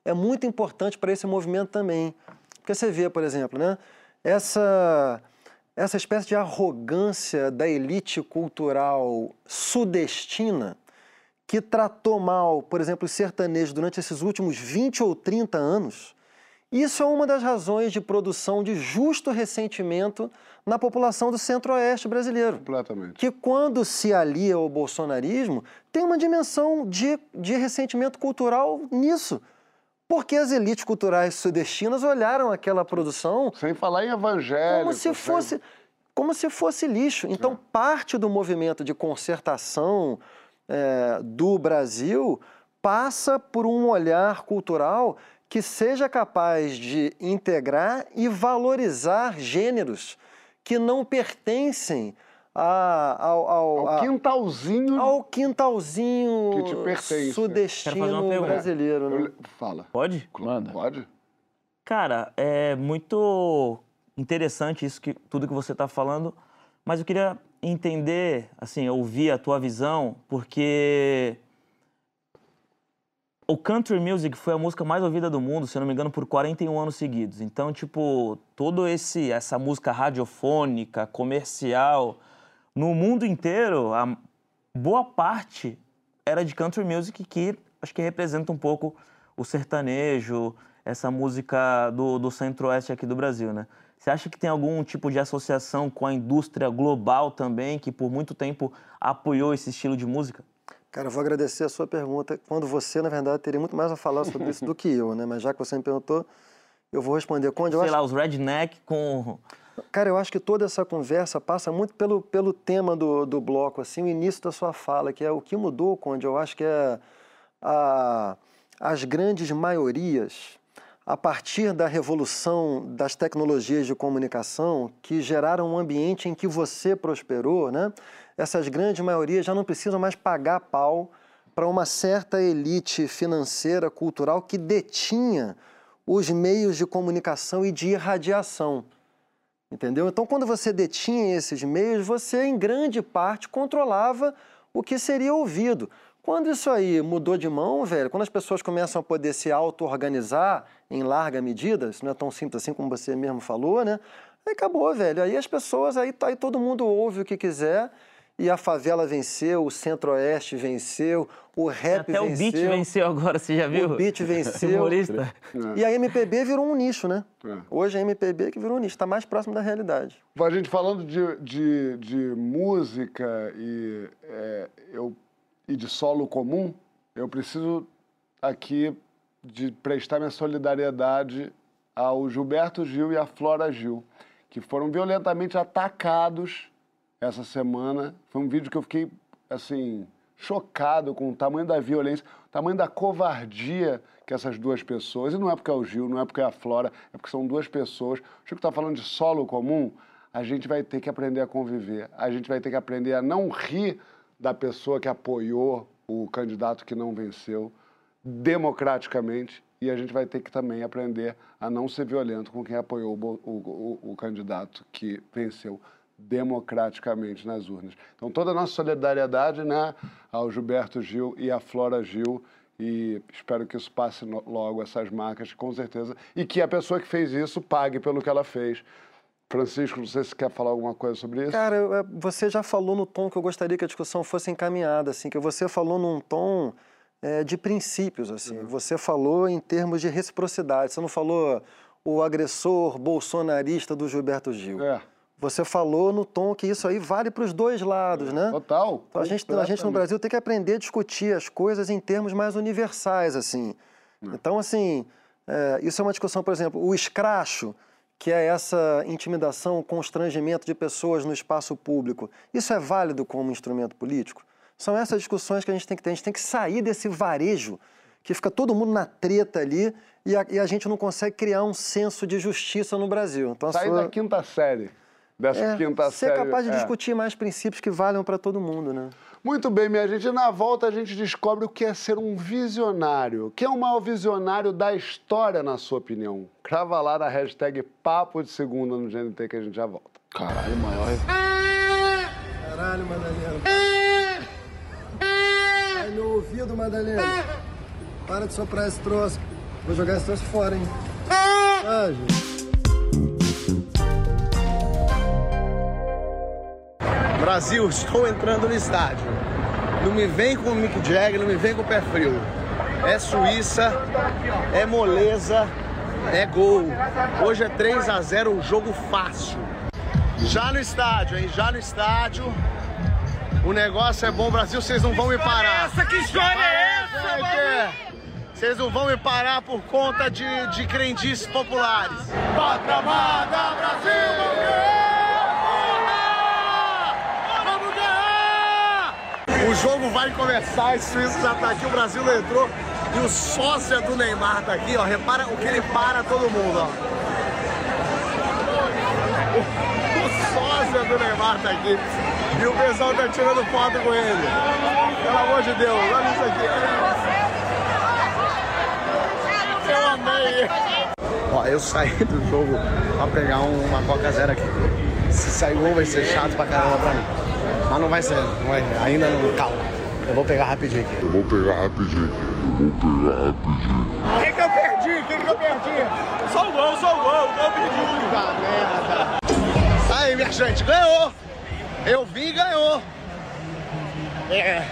é muito importante para esse movimento também. Porque você vê, por exemplo, né, essa, essa espécie de arrogância da elite cultural sudestina que tratou mal, por exemplo, os sertanejos durante esses últimos 20 ou 30 anos, isso é uma das razões de produção de justo ressentimento na população do centro-oeste brasileiro.
Completamente.
Que quando se alia ao bolsonarismo, tem uma dimensão de, de ressentimento cultural nisso. Porque as elites culturais sudestinas olharam aquela produção
Sem falar em evangélico.
como se fosse como se fosse lixo. Então, parte do movimento de concertação eh, do Brasil passa por um olhar cultural que seja capaz de integrar e valorizar gêneros que não pertencem a- ao, ao-
Ao
a-
quintalzinho.
ao quintalzinho
Que te pertence.
Sudestino brasileiro. Né?
Fala.
Pode?
Manda.
Pode?
Cara, é muito interessante isso que tudo que você está falando, mas eu queria entender, assim, ouvir a tua visão, porque o country music foi a música mais ouvida do mundo, se não me engano, por 41 anos seguidos. Então, tipo, todo esse essa música radiofônica, comercial, no mundo inteiro, a boa parte era de country music que acho que representa um pouco o sertanejo, essa música do, do centro-oeste aqui do Brasil, né? Você acha que tem algum tipo de associação com a indústria global também, que por muito tempo apoiou esse estilo de música?
Cara, eu vou agradecer a sua pergunta, quando você, na verdade, teria muito mais a falar sobre isso do que eu, né? Mas já que você me perguntou, eu vou responder. Conde, eu
Sei
acho,
lá, os redneck com...
cara, eu acho que toda essa conversa passa muito pelo, pelo tema do, do bloco, assim, o início da sua fala, que é o que mudou, Conde. Eu acho que é a, as grandes maiorias, a partir da revolução das tecnologias de comunicação, que geraram um ambiente em que você prosperou, né? Essas grandes maiorias já não precisam mais pagar pau para uma certa elite financeira, cultural, que detinha os meios de comunicação e de irradiação. Entendeu? Então, quando você detinha esses meios, você, em grande parte, controlava o que seria ouvido. Quando isso aí mudou de mão, velho, quando as pessoas começam a poder se auto-organizar em larga medida, isso não é tão simples assim como você mesmo falou, né? Aí acabou, velho. Aí as pessoas, aí, aí todo mundo ouve o que quiser, e a favela venceu, o centro-oeste venceu, o rap
Até o
venceu.
beat venceu agora, você já viu?
O beat venceu.
Humorista.
E a MPB virou um nicho, né?
É.
Hoje a MPB que virou um nicho, está mais próximo da realidade.
A gente falando de, de, de música e, é, eu, e de solo comum, eu preciso aqui de prestar minha solidariedade ao Gilberto Gil e à Flora Gil, que foram violentamente atacados essa semana. Foi um vídeo que eu fiquei, assim, chocado com o tamanho da violência, o tamanho da covardia que essas duas pessoas, e não é porque é o Gil, não é porque é a Flora, é porque são duas pessoas. O Chico está falando de solo comum, a gente vai ter que aprender a conviver, a gente vai ter que aprender a não rir da pessoa que apoiou o candidato que não venceu democraticamente e a gente vai ter que também aprender a não ser violento com quem apoiou o, o, o, o candidato que venceu democraticamente nas urnas. Então, toda a nossa solidariedade né, ao Gilberto Gil e à Flora Gil e espero que isso passe logo, essas marcas, com certeza, e que a pessoa que fez isso pague pelo que ela fez. Francisco, não sei se quer falar alguma coisa sobre isso.
Cara, é, você já falou no tom que eu gostaria que a discussão fosse encaminhada, assim, que você falou num tom é, de princípios, assim. Você falou em termos de reciprocidade. Você não falou o agressor bolsonarista do Gilberto Gil.
É,
Você falou no tom que isso aí vale para os dois lados, né?
total.
Então, a, gente, a gente no. Brasil tem que aprender a discutir as coisas em termos mais universais, assim. Então, assim, é, isso é uma discussão, por exemplo, o escracho, que é essa intimidação, constrangimento de pessoas no espaço público, isso é válido como instrumento político? São essas discussões que a gente tem que ter. A gente tem que sair desse varejo que fica todo mundo na treta ali e a, e a gente não consegue criar um senso de justiça no Brasil. Então, a
Sair
sua-
da quinta série. Dessa
é,
quinta
ser
série.
capaz de
é.
discutir mais princípios que valham para todo mundo, né?
Muito bem, minha gente. Na volta a gente descobre o que é ser um visionário. Quem é o maior visionário da história, na sua opinião? Crava lá na hashtag Papo de Segunda no GNT que a gente já volta.
Caralho, maior.
Caralho, Madalena. Ai, meu ouvido, Madalena. Para de soprar esse troço. Vou jogar esse troço fora, hein? Ah, gente.
Brasil, estou entrando no estádio. Não me vem com o Mick Jagger, não me vem com o pé frio. É Suíça, é moleza, é gol. Hoje é 3 a 0 um jogo fácil. Já no estádio, hein? Já no estádio. O negócio é bom, Brasil, vocês não vão me parar. Essa que história é essa, Vocês não vão me parar por conta de, de crendices populares. Pátria amada, Brasil, vamos ganhar! Vamos ganhar! O jogo vai começar, a Suíça já tá aqui, o Brasil não entrou. E o sócio do Neymar tá aqui, ó. Repara o que ele para todo mundo, ó. O sócio do Neymar tá aqui. E o pessoal tá tirando foto com ele. Pelo amor de Deus, olha isso aqui. Eu amei. Ó, eu saí do jogo pra pegar um- uma Coca Zero aqui. Se sair gol vai ser chato pra caramba pra mim. Mas não vai ser, não vai, ainda não, calma. Eu vou pegar rapidinho aqui. Eu vou pegar rapidinho aqui. Eu vou pegar rapidinho. O que que eu perdi? O que que eu perdi? Só o gol, só o gol. O gol pediu. Puta merda. Aí, minha gente, ganhou. Eu vi e ganhou. É.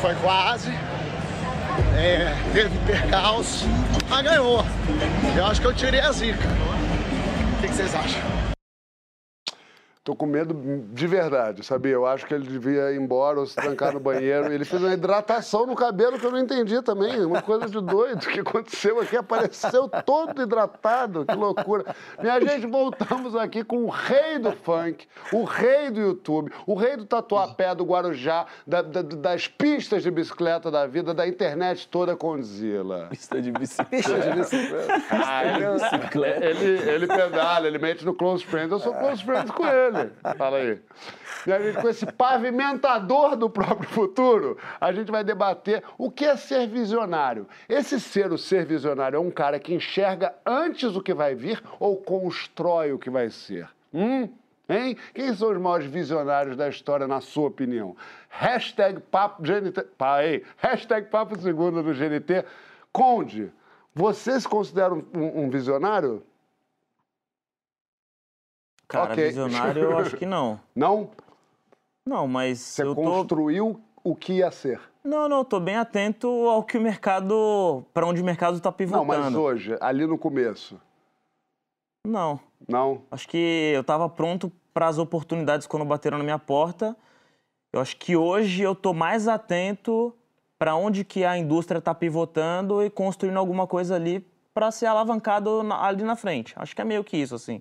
Foi quase. É, teve percalço, mas ganhou. Eu acho que eu tirei a zica. O que, que vocês acham?
Tô com medo de verdade, sabia? Eu acho que ele devia ir embora ou se trancar no banheiro. Ele fez uma hidratação no cabelo que eu não entendi também. Uma coisa de doido. O que aconteceu aqui? Apareceu todo hidratado. Que loucura. Minha gente, voltamos aqui com o rei do funk, o rei do YouTube, o rei do tatuapé, do Guarujá, da- da- das pistas de bicicleta da vida, da internet toda com Zila.
Pista de bicicleta.
Pista de bicicleta.
Ah, ele, ele, ele pedala, ele mete no close friends, eu sou close friends com ele. Fala aí. E a gente, com esse pavimentador do próprio futuro, a gente vai debater o que é ser visionário. Esse ser, o ser visionário, é um cara que enxerga antes o que vai vir ou constrói o que vai ser? Hum? Hein? Quem são os maiores visionários da história, na sua opinião? Hashtag Papo GNT. Aí. Hashtag Papo do GNT. Conde, você se considera um- um visionário?
Cara,
Ok.
visionário eu acho que não.
Não?
Não, mas
Você
eu tô...
construiu o que ia ser.
Não, não, tô bem atento ao que o mercado... Pra onde o mercado tá
Não,
pivotando.
mas hoje, ali no começo.
Não.
Não?
Acho que eu estava pronto para as oportunidades quando bateram na minha porta. Eu acho que hoje eu tô mais atento para onde que a indústria está pivotando e construindo alguma coisa ali para ser alavancado na- ali na frente. Acho que é meio que isso, assim.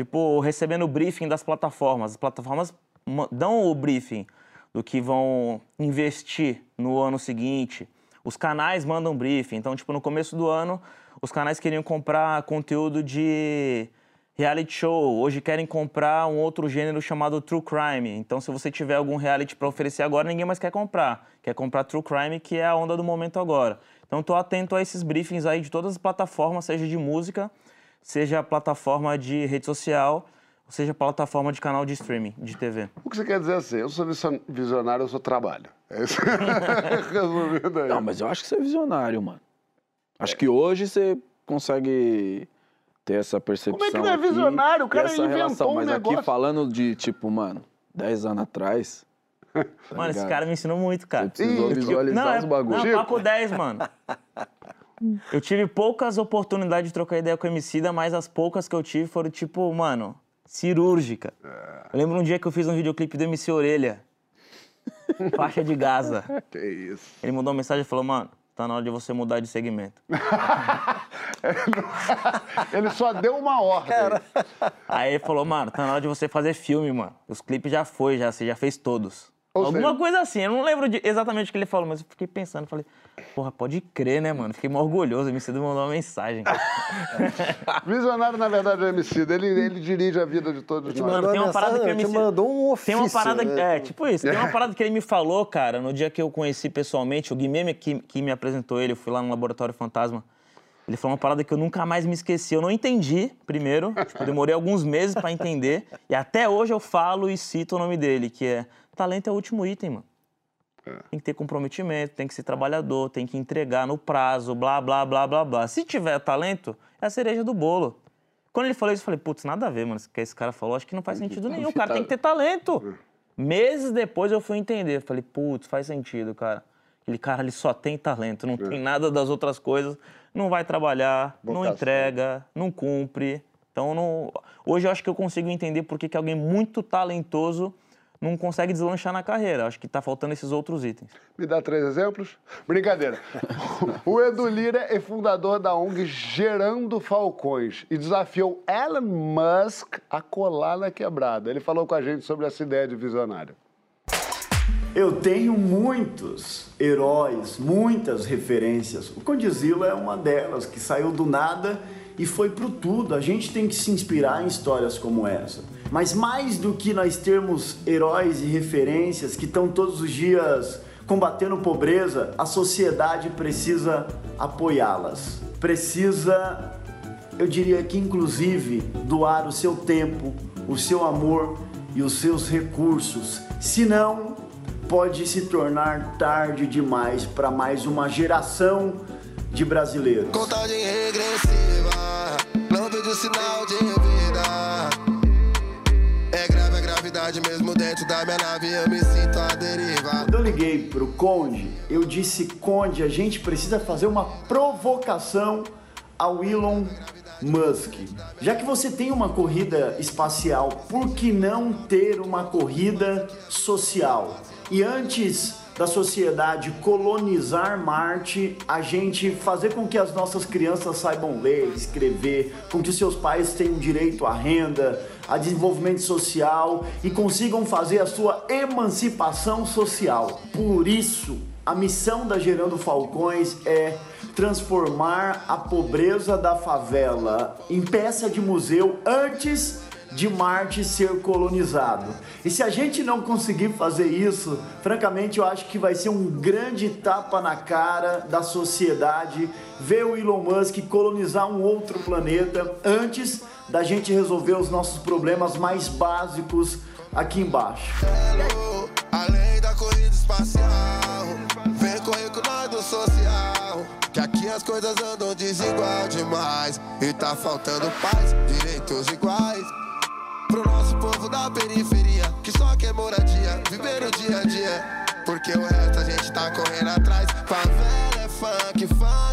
Tipo, recebendo o briefing das plataformas. As plataformas ma- dão o briefing do que vão investir no ano seguinte. Os canais mandam briefing. Então, tipo, no começo do ano, os canais queriam comprar conteúdo de reality show. Hoje querem comprar um outro gênero chamado true crime. Então, se você tiver algum reality para oferecer agora, ninguém mais quer comprar. Quer comprar true crime, que é a onda do momento agora. Então, tô atento a esses briefings aí de todas as plataformas, seja de música, seja plataforma de rede social, ou seja plataforma de canal de streaming, de TV.
O que você quer dizer assim? Eu sou vision- visionário, eu sou trabalho. É isso. Resumindo aí.
Não, mas eu acho que você é visionário, mano. Acho que hoje você consegue ter essa percepção.
Como é que não é
aqui
visionário? O cara inventou
relação.
um
Mas aqui
negócio.
falando de, tipo, mano, 10 anos atrás. tá
Mano, esse
ligado?
cara me ensinou muito, cara.
Você precisou
Ih,
visualizar
não, é,
os bagulhos.
Não, papo 10, mano. Eu tive poucas oportunidades de trocar ideia com o Emicida, mas as poucas que eu tive foram, tipo, mano, cirúrgica. Eu lembro um dia que eu fiz um videoclipe do MC Orelha. Faixa de Gaza.
Que isso.
Ele mandou uma mensagem e falou, mano, tá na hora de você mudar de segmento.
Ele só deu uma ordem.
Aí ele falou, mano, tá na hora de você fazer filme, mano. Os clipes já foi, já, você já fez todos.
Ou
Alguma
seja-
coisa assim, eu não lembro de- exatamente o que ele falou, mas eu fiquei pensando, falei, porra, pode crer, né, mano? Fiquei mó orgulhoso, o MC mandou uma mensagem.
Visionário, na verdade, é o MC. Ele, ele dirige a vida de todos
Te
nós.
Mano,
mandou
tem
uma
parada que eu
te
me-
mandou um ofício.
Tem uma parada,
né?
é, tipo isso, tem uma parada que ele me falou, cara, no dia que eu conheci pessoalmente, o Guimê que, que me apresentou ele, eu fui lá no Laboratório Fantasma. Ele falou uma parada que eu nunca mais me esqueci. Eu não entendi, primeiro, tipo, eu demorei alguns meses pra entender, e até hoje eu falo e cito o nome dele, que é talento é o último item, mano. Tem que ter comprometimento, tem que ser trabalhador, tem que entregar no prazo, blá, blá, blá, blá, blá. Se tiver talento, é a cereja do bolo. Quando ele falou isso, eu falei, putz, nada a ver, mano. Isso que esse cara falou, acho que não faz sentido nenhum. O cara tem que ter talento. Meses depois eu fui entender. Eu Falei, putz, faz sentido, cara. Aquele cara, ele só tem talento, não tem nada das outras coisas. Não vai trabalhar, não
Vocação.
entrega, não cumpre. Então, não... hoje eu acho que eu consigo entender por que que alguém muito talentoso não consegue deslanchar na carreira. Acho que tá faltando esses outros itens.
Me dá três exemplos? Brincadeira. O Edu Lira é fundador da ONG Gerando Falcões e desafiou Elon Musk a colar na quebrada. Ele falou com a gente sobre essa ideia de visionário.
Eu tenho muitos heróis, muitas referências. O Condizila é uma delas, que saiu do nada e foi pro tudo. A gente tem que se inspirar em histórias como essa. Mas mais do que nós termos heróis e referências que estão todos os dias combatendo pobreza, a sociedade precisa apoiá-las. Precisa eu diria que inclusive doar o seu tempo, o seu amor e os seus recursos. Senão, pode se tornar tarde demais para mais uma geração de brasileiros.
Contagem regressiva, não vejo sinal de mesmo dentro da minha nave, eu me sinto à deriva.
Quando eu liguei pro Conde, eu disse: Conde, a gente precisa fazer uma provocação ao Elon Musk. Já que você tem uma corrida espacial, por que não ter uma corrida social? E antes da sociedade colonizar Marte, a gente fazer com que as nossas crianças saibam ler, escrever, com que seus pais tenham direito à renda, a desenvolvimento social e consigam fazer a sua emancipação social. Por isso, a missão da Gerando Falcões é transformar a pobreza da favela em peça de museu antes de Marte ser colonizado. E se a gente não conseguir fazer isso, francamente eu acho que vai ser um grande tapa na cara da sociedade ver o Elon Musk colonizar um outro planeta antes da gente resolver os nossos problemas mais básicos aqui embaixo.
Além da corrida espacial, vem correr com nós do social. Que aqui as coisas andam desigual demais. E tá faltando paz, direitos iguais. Pro nosso povo da periferia, que só quer moradia, viver o dia a dia. Porque o resto a gente tá correndo atrás. Favela é funk, funk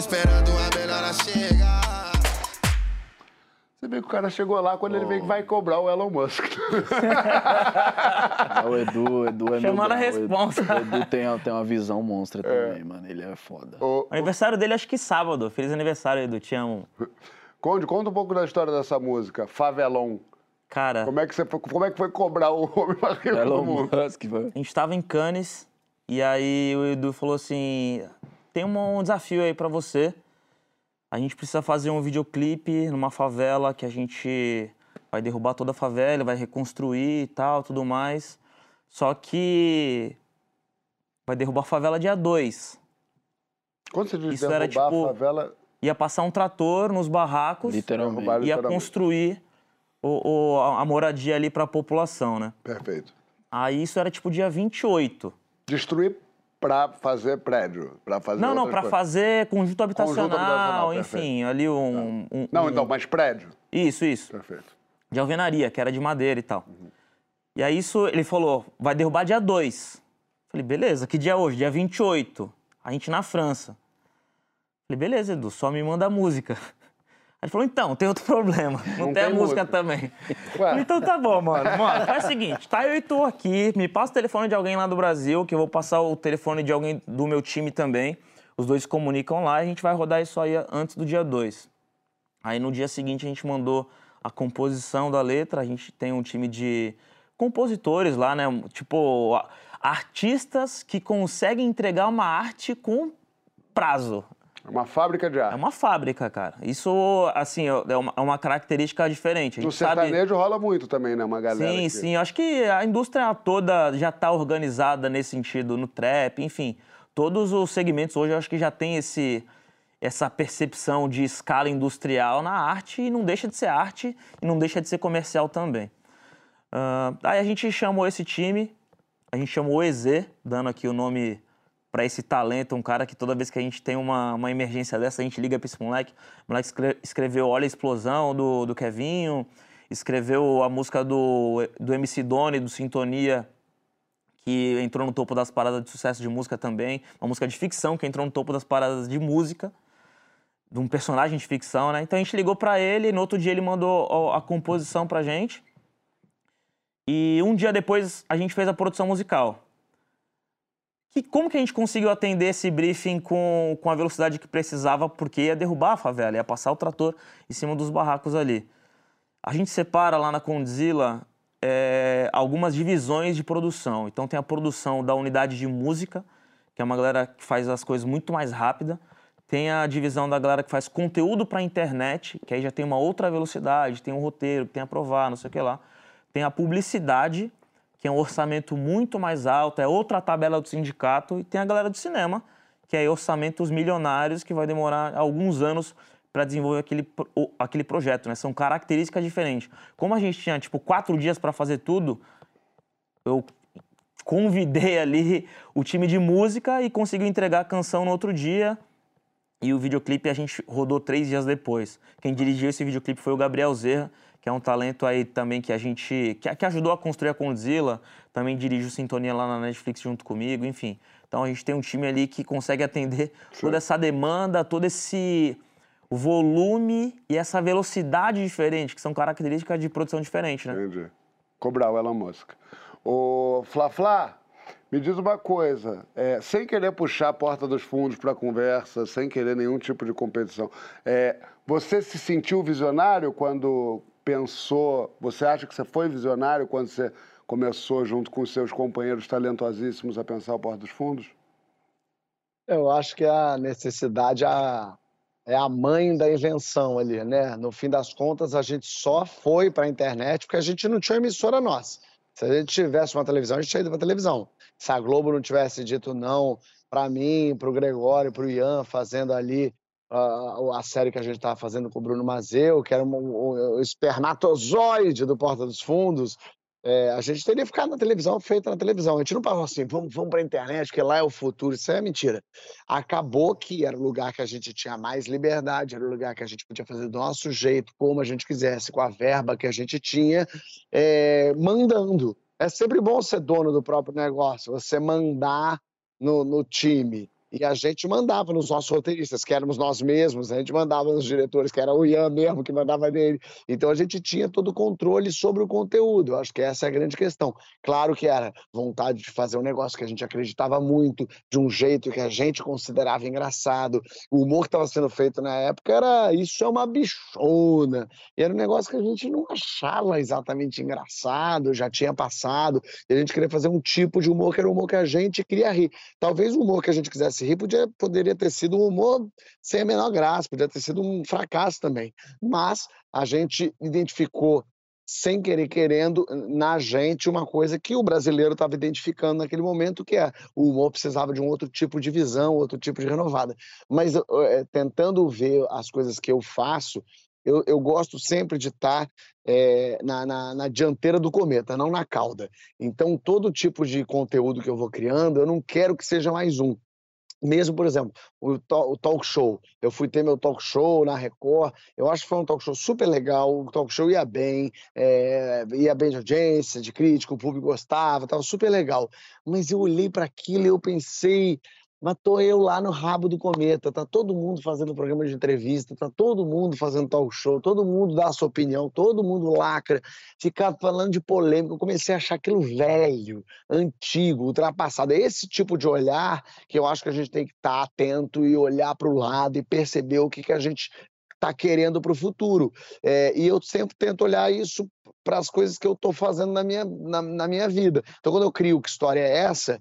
esperando a melhora chegar.
Você vê que o cara chegou lá quando ele vem que vai cobrar o Elon Musk.
O Edu, o Edu é meu
a responsa.
O Edu tem, tem uma visão monstra também, mano. Ele é foda.
O-
O aniversário dele acho que sábado. Feliz aniversário, Edu. Te amo.
Conde, conta um pouco da história dessa música, Favelon.
Cara,
Como é que, você foi, como é que foi cobrar o homem mais rico do
Elon
mundo?
Musk, mano.
a gente tava em Cannes e aí o Edu falou assim: tem um, um desafio aí pra você. A gente precisa fazer um videoclipe numa favela que a gente vai derrubar toda a favela, vai reconstruir e tal, tudo mais. Só que vai derrubar a favela dia 2.
Quando você diz
Isso
derrubar
era, tipo,
a favela,
Ia passar um trator nos barracos,
Literalmente.
derrubar
ia
literalmente.
construir o, o- a a moradia ali pra população, né?
Perfeito.
Aí isso era tipo dia 28.
Destruir pra fazer prédio, pra fazer
Não, não,
coisas.
fazer conjunto habitacional,
habitacional,
enfim, ali um, um-
Não,
um-
então, mas prédio.
Isso, isso.
Perfeito.
De alvenaria, que era de madeira e tal. E aí isso, ele falou, vai derrubar dia 2. Falei, beleza, que dia é hoje? Dia 28. A gente na França. Falei, beleza, Edu, só me manda a música. Ele falou, então, tem outro problema. Não,
Não
tem, a música também.
Ué.
Então tá bom, mano. Mano, faz o seguinte, tá eu e tu aqui, me passa o telefone de alguém lá do Brasil, que eu vou passar o telefone de alguém do meu time também. Os dois se comunicam lá e a gente vai rodar isso aí antes do dia 2. Aí no dia seguinte a gente mandou a composição da letra, a gente tem um time de compositores lá, né? Tipo, artistas que conseguem entregar uma arte com prazo.
É uma fábrica de
É
arte.
uma fábrica, cara. Isso, assim, é uma, é uma característica diferente.
No
gente sabe...
sertanejo rola muito também, né? Uma galera.
Sim,
que-
sim. Eu acho que a indústria toda já está organizada nesse sentido, no trap, enfim. Todos os segmentos hoje eu acho que já tem esse, essa percepção de escala industrial na arte e não deixa de ser arte e não deixa de ser comercial também. Ah, aí a gente chamou esse time, a gente chamou o EZ, dando aqui o nome para esse talento, um cara que toda vez que a gente tem uma, uma emergência dessa, a gente liga para esse moleque. O moleque escre- escreveu Olha a Explosão, do, do Kevinho, escreveu a música do, do MC Doni, do Sintonia, que entrou no topo das paradas de sucesso de música também. Uma música de ficção que entrou no topo das paradas de música, de um personagem de ficção, né? Então a gente ligou para ele, e no outro dia ele mandou a composição pra gente. E um dia depois a gente fez a produção musical. Que, como que a gente conseguiu atender esse briefing com, com a velocidade que precisava, porque ia derrubar a favela, ia passar o trator em cima dos barracos ali. A gente separa lá na Condzilla é, algumas divisões de produção. Então tem a produção da unidade de música, que é uma galera que faz as coisas muito mais rápida. Tem a divisão da galera que faz conteúdo para a internet, que aí já tem uma outra velocidade, tem um roteiro, tem a provar, não sei o que lá. Tem a publicidade, que é um orçamento muito mais alto, é outra tabela do sindicato, e tem a galera do cinema, que é orçamentos milionários, que vai demorar alguns anos para desenvolver aquele, aquele projeto, né? São características diferentes. Como a gente tinha, tipo, quatro dias para fazer tudo, eu convidei ali o time de música e conseguiu entregar a canção no outro dia. E o videoclipe a gente rodou três dias depois. Quem dirigiu esse videoclipe foi o Gabriel Zerra, que é um talento aí também que a gente. que, que ajudou a construir a Condzilla, também dirige o Sintonia lá na Netflix junto comigo, enfim. Então a gente tem um time ali que consegue atender toda essa demanda, todo esse volume e essa velocidade diferente, que são características de produção diferente, né?
Entendi. Cobrar o Elon Musk. Ô, Fla Fla, me diz uma coisa, é, sem querer puxar a porta dos fundos para conversa, sem querer nenhum tipo de competição, é, você se sentiu visionário quando pensou, você acha que você foi visionário quando você começou junto com seus companheiros talentosíssimos a pensar o Porta dos Fundos?
Eu acho que a necessidade a- é a mãe da invenção ali, né? No fim das contas, a gente só foi para a internet porque a gente não tinha emissora nossa. Se a gente tivesse uma televisão, a gente tinha ido para televisão. Se a Globo não tivesse dito não para mim, para o Gregório, para o Ian, fazendo ali ah, a série que a gente estava fazendo com o Bruno Mazeu, que era um, um- um espermatozoide do Porta dos Fundos, é, a gente teria ficado na televisão, feito na televisão. A gente não falou assim, vamos, vamos para a internet, porque lá é o futuro. Isso é mentira. Acabou que era o lugar que a gente tinha mais liberdade, era o lugar que a gente podia fazer do nosso jeito, como a gente quisesse, com a verba que a gente tinha, é, mandando. É sempre bom ser dono do próprio negócio, você mandar no, no time. E a gente mandava nos nossos roteiristas, que éramos nós mesmos, a gente mandava nos diretores, que era o Ian mesmo que mandava dele. Então a gente tinha todo o controle sobre o conteúdo. Eu acho que essa é a grande questão. Claro que era vontade de fazer um negócio que a gente acreditava muito, de um jeito que a gente considerava engraçado. O humor que estava sendo feito na época era isso é uma bichona. E era um negócio que a gente não achava exatamente engraçado, já tinha passado. E a gente queria fazer um tipo de humor que era o humor que a gente queria rir. Talvez o humor que a gente quisesse rir podia, poderia ter sido um humor sem a menor graça, podia ter sido um fracasso também. Mas a gente identificou sem querer querendo na gente uma coisa que o brasileiro estava identificando naquele momento que é o humor precisava de um outro tipo de visão, outro tipo de renovada. Mas é, tentando ver as coisas que eu faço, eu, eu gosto sempre de estar é, na, na, na, dianteira do cometa, não na cauda. Então, todo tipo de conteúdo que eu vou criando, eu não quero que seja mais um mesmo, por exemplo, o, talk show. Eu fui ter meu talk show na Record. Eu acho que foi um talk show super legal. O talk show ia bem, é, ia bem de audiência, de crítica, o público gostava, estava super legal. Mas eu olhei para aquilo e eu pensei, mas tô eu lá no rabo do cometa, tá todo mundo fazendo programa de entrevista, tá todo mundo fazendo talk show, todo mundo dá a sua opinião, todo mundo lacra, ficar falando de polêmica, eu comecei a achar aquilo velho, antigo, ultrapassado. É esse tipo de olhar que eu acho que a gente tem que estar tá atento e olhar para o lado e perceber o que, que a gente está querendo para o futuro. É, e eu sempre tento olhar isso para as coisas que eu estou fazendo na minha, na, na, minha vida. Então, quando eu crio que história é essa,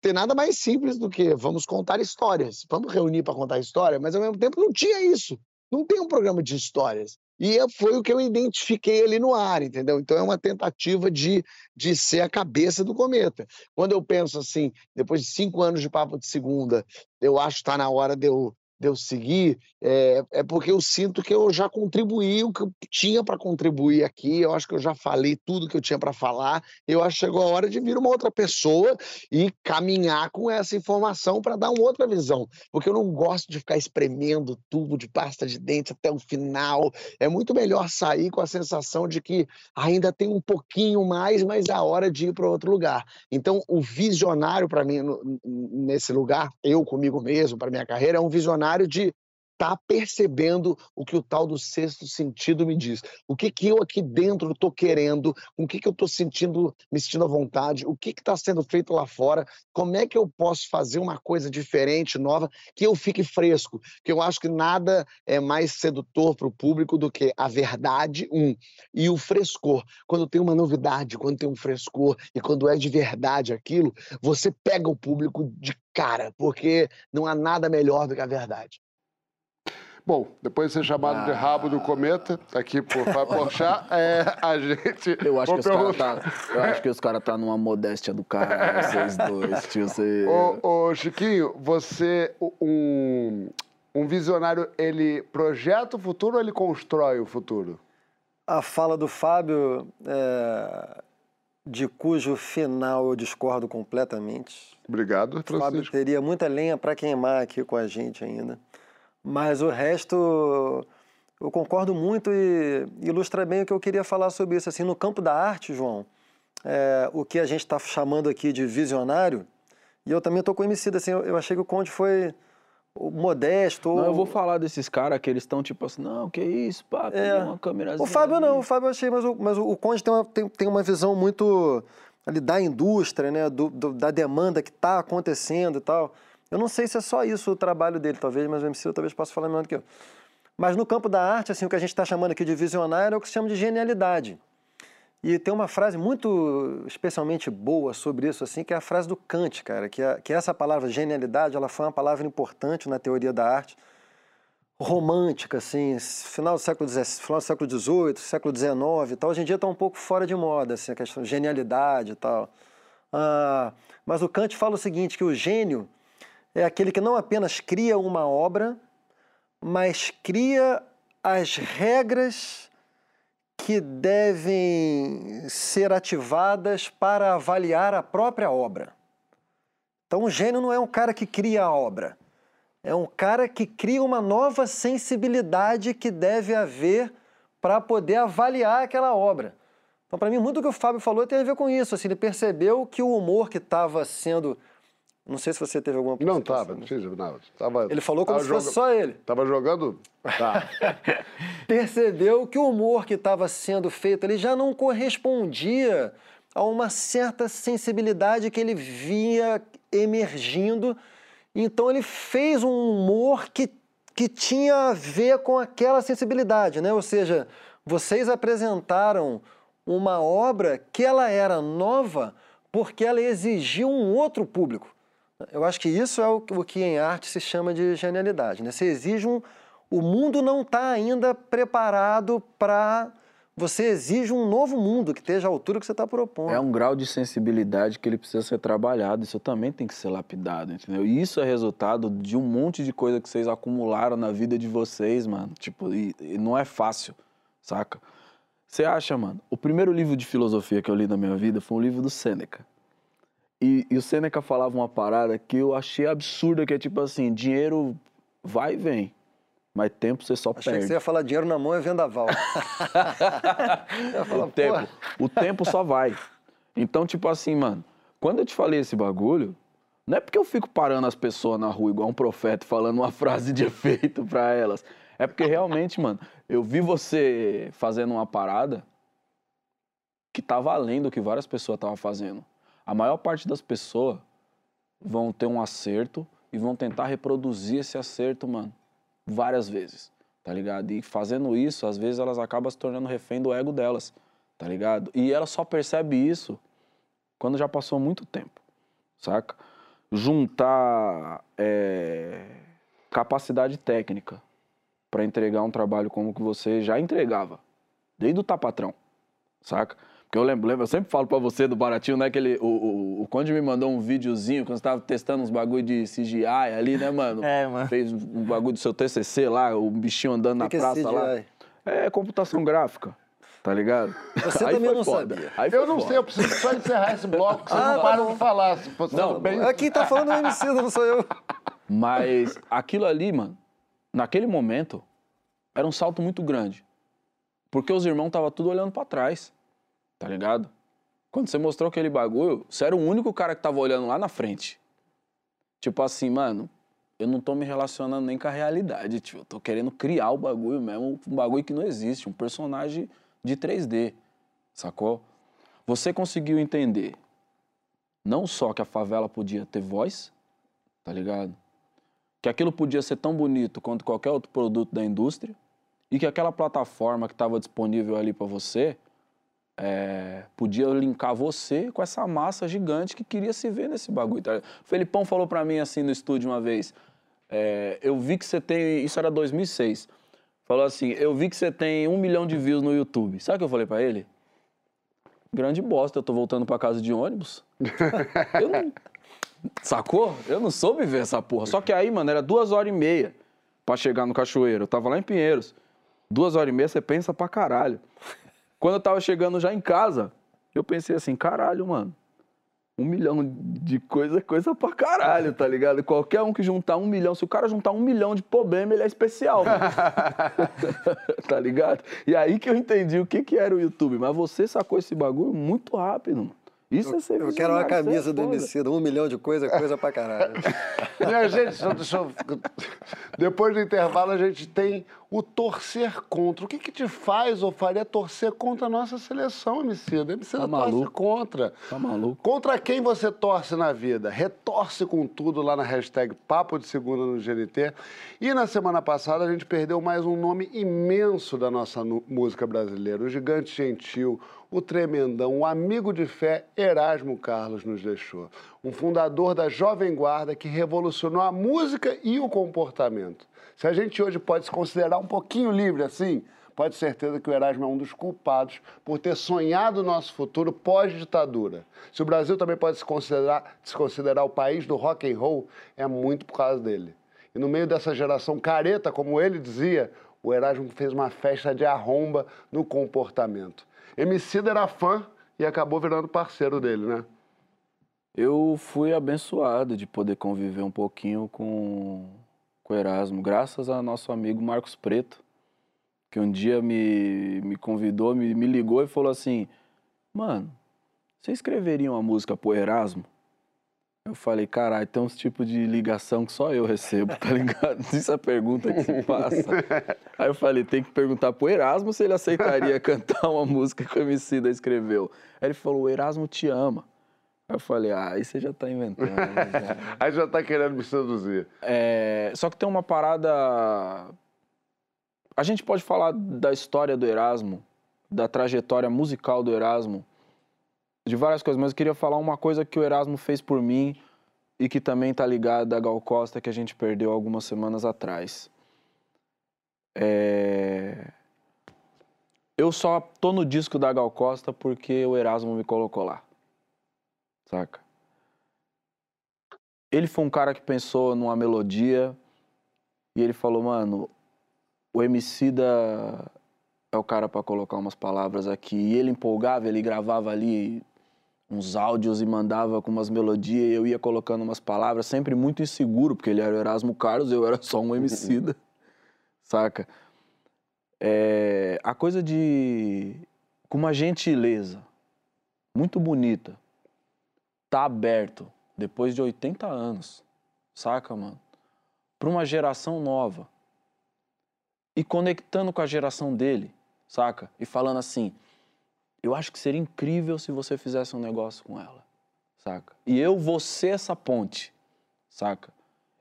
tem nada mais simples do que vamos contar histórias. Vamos reunir para contar história, mas ao mesmo tempo não tinha isso. Não tem um programa de histórias. E foi o que eu identifiquei ali no ar, entendeu? Então é uma tentativa de, de ser a cabeça do cometa. Quando eu penso assim, depois de cinco anos de papo de segunda, eu acho que está na hora de eu de eu seguir, é, é porque eu sinto que eu já contribuí o que eu tinha para contribuir aqui, eu acho que eu já falei tudo que eu tinha para falar, eu acho que chegou a hora de vir uma outra pessoa e caminhar com essa informação para dar uma outra visão, porque eu não gosto de ficar espremendo tubo de pasta de dente até o final, é muito melhor sair com a sensação de que ainda tem um pouquinho mais, mas é a hora de ir para outro lugar. Então, o visionário para mim nesse lugar, eu comigo mesmo, para minha carreira, é um visionário cenário de estar tá percebendo o que o tal do sexto sentido me diz. O que, que eu aqui dentro estou querendo, o que, que eu estou sentindo, me sentindo à vontade, o que está sendo feito lá fora, como é que eu posso fazer uma coisa diferente, nova, que eu fique fresco. Que eu acho que nada é mais sedutor para o público do que a verdade, um, e o frescor. Quando tem uma novidade, quando tem um frescor e quando é de verdade aquilo, você pega o público de cara, porque não há nada melhor do que a verdade.
Bom, depois de ser chamado ah. de rabo do cometa, aqui por Fábio Porchat, é, a gente...
Eu acho, que os cara tá, eu acho que os caras tá numa modéstia do cara, vocês dois, tio. Você...
Ô, ô, Chiquinho, você, um, um visionário, ele projeta o futuro ou ele constrói o futuro?
A fala do Fábio, é, de cujo final eu discordo completamente.
Obrigado, Francisco. O
Fábio teria muita lenha para queimar aqui com a gente ainda. Mas o resto eu concordo muito e ilustra bem o que eu queria falar sobre isso. Assim, no campo da arte, João, é, o que a gente está chamando aqui de visionário, e eu também estou conhecido, assim, eu, eu, achei que o Conde foi modesto.
Não, eu vou falar desses caras que eles estão tipo assim, não, que isso, pá, é. uma câmera
O Fábio não, o Fábio eu achei, mas o, mas o Conde tem uma, tem, tem uma visão muito ali da indústria, né, do, do da demanda que está acontecendo e tal. Eu não sei se é só isso o trabalho dele, talvez, mas o MC talvez possa falar melhor do que eu. Mas no campo da arte, assim, o que a gente está chamando aqui de visionário é o que se chama de genialidade. E tem uma frase muito especialmente boa sobre isso, assim, que é a frase do Kant, cara, que, é, que essa palavra genialidade, ela foi uma palavra importante na teoria da arte, romântica, assim, final do século XIX, final do século XVIII, século XIX e tal. Hoje em dia está um pouco fora de moda, assim, a questão de genialidade e tal. Ah, mas o Kant fala o seguinte, que o gênio é aquele que não apenas cria uma obra, mas cria as regras que devem ser ativadas para avaliar a própria obra. Então, o gênio não é um cara que cria a obra, é um cara que cria uma nova sensibilidade que deve haver para poder avaliar aquela obra. Então, para mim, muito do que o Fábio falou tem a ver com isso. Assim, ele percebeu que o humor que estava sendo Não sei se você teve alguma
Não
participação.
tava, não fiz nada. Tava,
Ele falou como se fosse
joga-
só ele.
Tava jogando. Tá.
Percebeu que o humor que estava sendo feito ali já não correspondia a uma certa sensibilidade que ele via emergindo. Então ele fez um humor que, que tinha a ver com aquela sensibilidade, né? Ou seja, vocês apresentaram uma obra que ela era nova porque ela exigiu um outro público. Eu acho que isso é o, o que em arte se chama de genialidade. Né? Você exige um. O mundo não está ainda preparado para. Você exige um novo mundo que esteja à altura que você está propondo.
É um grau de sensibilidade que ele precisa ser trabalhado. Isso também tem que ser lapidado, entendeu? E isso é resultado de um monte de coisa que vocês acumularam na vida de vocês, mano. Tipo, e, e não é fácil, saca? Você acha, mano? O primeiro livro de filosofia que eu li na minha vida foi um livro do Sêneca. E, e o Sêneca falava uma parada que eu achei absurda, que é tipo assim, dinheiro vai e vem, mas tempo você só
Achei
perde.
que você ia falar dinheiro na mão é vendaval. Falar,
o tempo,
"Pô,
o tempo só vai. Então, tipo assim, mano, quando eu te falei esse bagulho, não é porque eu fico parando as pessoas na rua igual um profeta falando uma frase de efeito pra elas. É porque realmente, mano, eu vi você fazendo uma parada que tava além do que várias pessoas estavam fazendo. A maior parte das pessoas vão ter um acerto e vão tentar reproduzir esse acerto, mano, várias vezes, tá ligado? E fazendo isso, às vezes elas acabam se tornando refém do ego delas, tá ligado? E ela só percebe isso quando já passou muito tempo, saca? Juntar é, capacidade técnica para entregar um trabalho como que você já entregava, desde o tá patrão, saca? Porque eu lembro, lembro, eu sempre falo pra você do baratinho, né? Que ele, o, o, o Conde me mandou um videozinho quando você tava testando uns bagulho de CGI ali, né, mano?
É, mano.
Fez um bagulho do seu TCC lá, o bichinho andando na
que é
praça lá.
CGI?
É computação gráfica, tá ligado?
Você
Aí
também não
foda.
sabia.
Aí
Eu não
foda.
sei, eu preciso só encerrar esse bloco, que vocês
Ah,
não
tá
param
bom.
de falar. Se fosse
Não,
bem...
É quem tá falando é o MC, não sou eu.
Mas aquilo ali, mano, naquele momento, era um salto muito grande. Porque os irmãos estavam tudo olhando pra trás, tá ligado? Quando você mostrou aquele bagulho, você era o único cara que tava olhando lá na frente. Tipo assim, mano, eu não tô me relacionando nem com a realidade, tio. Eu tô querendo criar o bagulho mesmo, um bagulho que não existe, um personagem de 3D, sacou? Você conseguiu entender não só que a favela podia ter voz, tá ligado? Que aquilo podia ser tão bonito quanto qualquer outro produto da indústria e que aquela plataforma que estava disponível ali para você é, podia linkar você com essa massa gigante que queria se ver nesse bagulho. Tá? O Felipão falou para mim assim no estúdio uma vez, é, eu vi que você tem, isso era 2006, falou assim, eu vi que você tem um milhão de views no YouTube. Sabe o que eu falei para ele? Grande bosta, eu tô voltando para casa de ônibus. eu não, Sacou? Eu não soube ver essa porra. Só que aí, mano, era duas horas e meia pra chegar no Cachoeiro. Eu tava lá em Pinheiros. Duas horas e meia, você pensa pra caralho. Quando eu tava chegando já em casa, eu pensei assim, caralho, mano. Um milhão de coisa é coisa pra caralho, tá ligado? Qualquer um que juntar um milhão, se o cara juntar um milhão de problema, ele é especial. tá ligado? E aí que eu entendi o que, que era o YouTube. Mas você sacou esse bagulho muito rápido, mano. Isso é ser
Eu quero uma
é
camisa do. MC, um milhão de coisa, é coisa pra caralho.
Minha gente, deixa eu- depois do intervalo a gente tem o torcer contra. O que, que te faz ou faria torcer contra a nossa seleção, Emicida? Emicida
Tá
torce contra.
Tá maluco?
Contra quem você torce na vida? Retorce com tudo lá na hashtag Papo de Segunda no GNT. E na semana passada a gente perdeu mais um nome imenso da nossa música brasileira. O Gigante Gentil, o Tremendão, o amigo de fé Erasmo Carlos nos deixou. Um fundador da Jovem Guarda que revolucionou a música e o comportamento. Se a gente hoje pode se considerar um pouquinho livre assim, pode ter certeza que o Erasmo é um dos culpados por ter sonhado o nosso futuro pós-ditadura. Se o Brasil também pode se considerar, se considerar o país do rock and roll, é muito por causa dele. E no meio dessa geração careta, como ele dizia, o Erasmo fez uma festa de arromba no comportamento. Emicida era fã e acabou virando parceiro dele, né?
Eu fui abençoado de poder conviver um pouquinho com, o Erasmo, graças a nosso amigo Marcos Preto, que um dia me, me convidou, me, me ligou e falou assim: Mano, você escreveria uma música pro Erasmo? Eu falei, caralho, tem uns tipos de ligação que só eu recebo, tá ligado? Isso é a pergunta que se passa. Aí eu falei, tem que perguntar pro Erasmo se ele aceitaria cantar uma música que o MC da escreveu. Aí ele falou, o Erasmo te ama. Aí eu falei, ah, aí você já tá inventando. já.
Aí já tá querendo me seduzir.
É, só que tem uma parada. A gente pode falar da história do Erasmo, da trajetória musical do Erasmo, de várias coisas, mas eu queria falar uma coisa que o Erasmo fez por mim e que também tá ligada a Gal Costa, que a gente perdeu algumas semanas atrás. É... Eu só tô no disco da Gal Costa porque o Erasmo me colocou lá. Saca? Ele foi um cara que pensou numa melodia e ele falou, mano, o MC da é o cara para colocar umas palavras aqui. E ele empolgava, ele gravava ali uns áudios e mandava com umas melodias e eu ia colocando umas palavras, sempre muito inseguro, porque ele era o Erasmo Carlos, eu era só um MC, da, saca? É, a coisa de. com uma gentileza muito bonita, tá aberto depois de 80 anos, saca, mano? Pra uma geração nova. E conectando com a geração dele, saca? E falando assim: eu acho que seria incrível se você fizesse um negócio com ela, saca? E eu vou ser essa ponte, saca?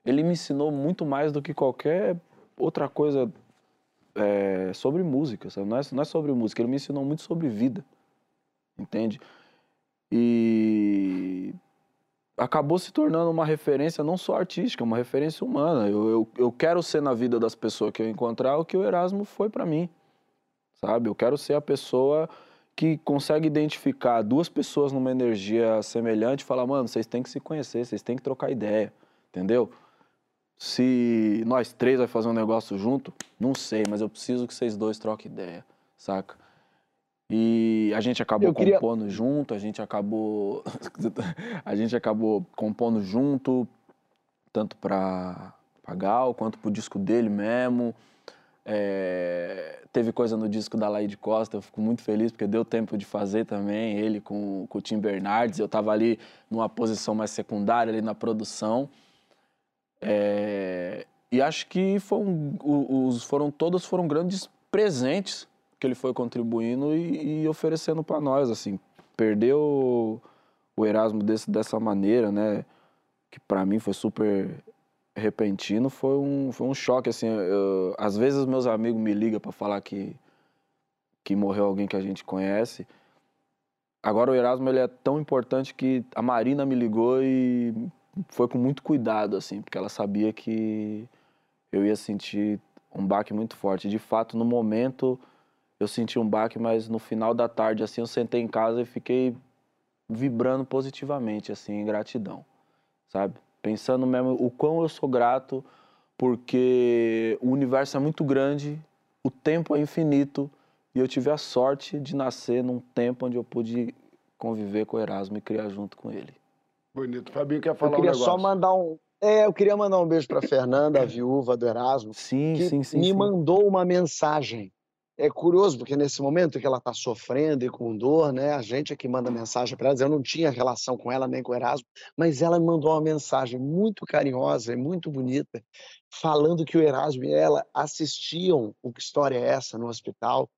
Ele me ensinou muito mais do que qualquer outra coisa é, sobre música, sabe? Não é, não é sobre música, ele me ensinou muito sobre vida, entende? E acabou se tornando uma referência não só artística, uma referência humana. Eu, eu, eu quero ser na vida das pessoas que eu encontrar o que o Erasmo foi para mim, sabe? Eu quero ser a pessoa que consegue identificar duas pessoas numa energia semelhante e falar, mano, vocês têm que se conhecer, vocês têm que trocar ideia, entendeu? Se nós três vai fazer um negócio junto, não sei, mas eu preciso que vocês dois troquem ideia, saca? E a gente acabou queria... compondo junto, a gente acabou a gente acabou compondo junto, tanto para Gal quanto pro disco dele mesmo. É, teve coisa no disco da Laide Costa, eu fico muito feliz porque deu tempo de fazer também, ele com, com o Tim Bernardes. Eu estava ali numa posição mais secundária, ali na produção. É, e acho que foram, os, foram todos foram grandes presentes que ele foi contribuindo e, e oferecendo para nós, assim. Perdeu o Erasmo desse, dessa maneira, né? Que para mim foi super repentino, foi um, foi um choque, assim. Eu, às vezes meus amigos me ligam para falar que, que morreu alguém que a gente conhece. Agora o Erasmo ele é tão importante que a Marina me ligou e foi com muito cuidado, assim, porque ela sabia que eu ia sentir um baque muito forte. De fato, no momento eu senti um baque, mas no final da tarde, assim, eu sentei em casa e fiquei vibrando positivamente, assim, em gratidão, sabe? Pensando mesmo o quão eu sou grato, porque o universo é muito grande, o tempo é infinito, e eu tive a sorte de nascer num tempo onde eu pude conviver com o Erasmo e criar junto com ele.
Bonito. Fabinho quer falar
Eu queria
um
só mandar um. É, eu queria mandar um beijo para Fernanda, a viúva do Erasmo,
Sim,
que
sim, sim.
me
sim.
mandou uma mensagem. É curioso, porque nesse momento que ela está sofrendo e com dor, né? A gente é que manda mensagem para ela. Eu não tinha relação com ela nem com o Erasmo, mas ela me mandou uma mensagem muito carinhosa e muito bonita, falando que o Erasmo e ela assistiam o Que História é Essa no hospital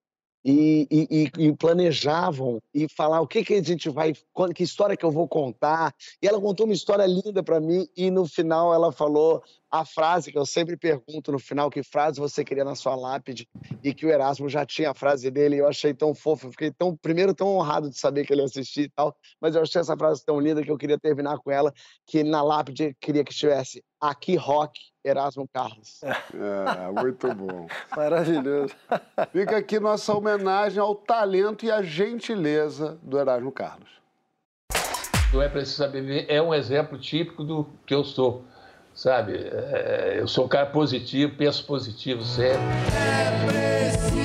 e, e- e- planejavam e falar o que, que a gente vai, que história que eu vou contar. E ela contou uma história linda para mim e no final ela falou a frase que eu sempre pergunto no final, que frase você queria na sua lápide e que o Erasmo já tinha a frase dele e eu achei tão fofo, eu fiquei tão, primeiro tão honrado de saber que ele assistia e tal, mas eu achei essa frase tão linda que eu queria terminar com ela, que na lápide queria que estivesse aqui rock Erasmo Carlos.
É, muito bom.
Maravilhoso.
Fica aqui nossa homenagem ao talento e à gentileza do Erasmo Carlos.
Não é preciso saber viver, é um exemplo típico do que eu sou, sabe? É, eu sou um cara positivo, penso positivo sempre.
preciso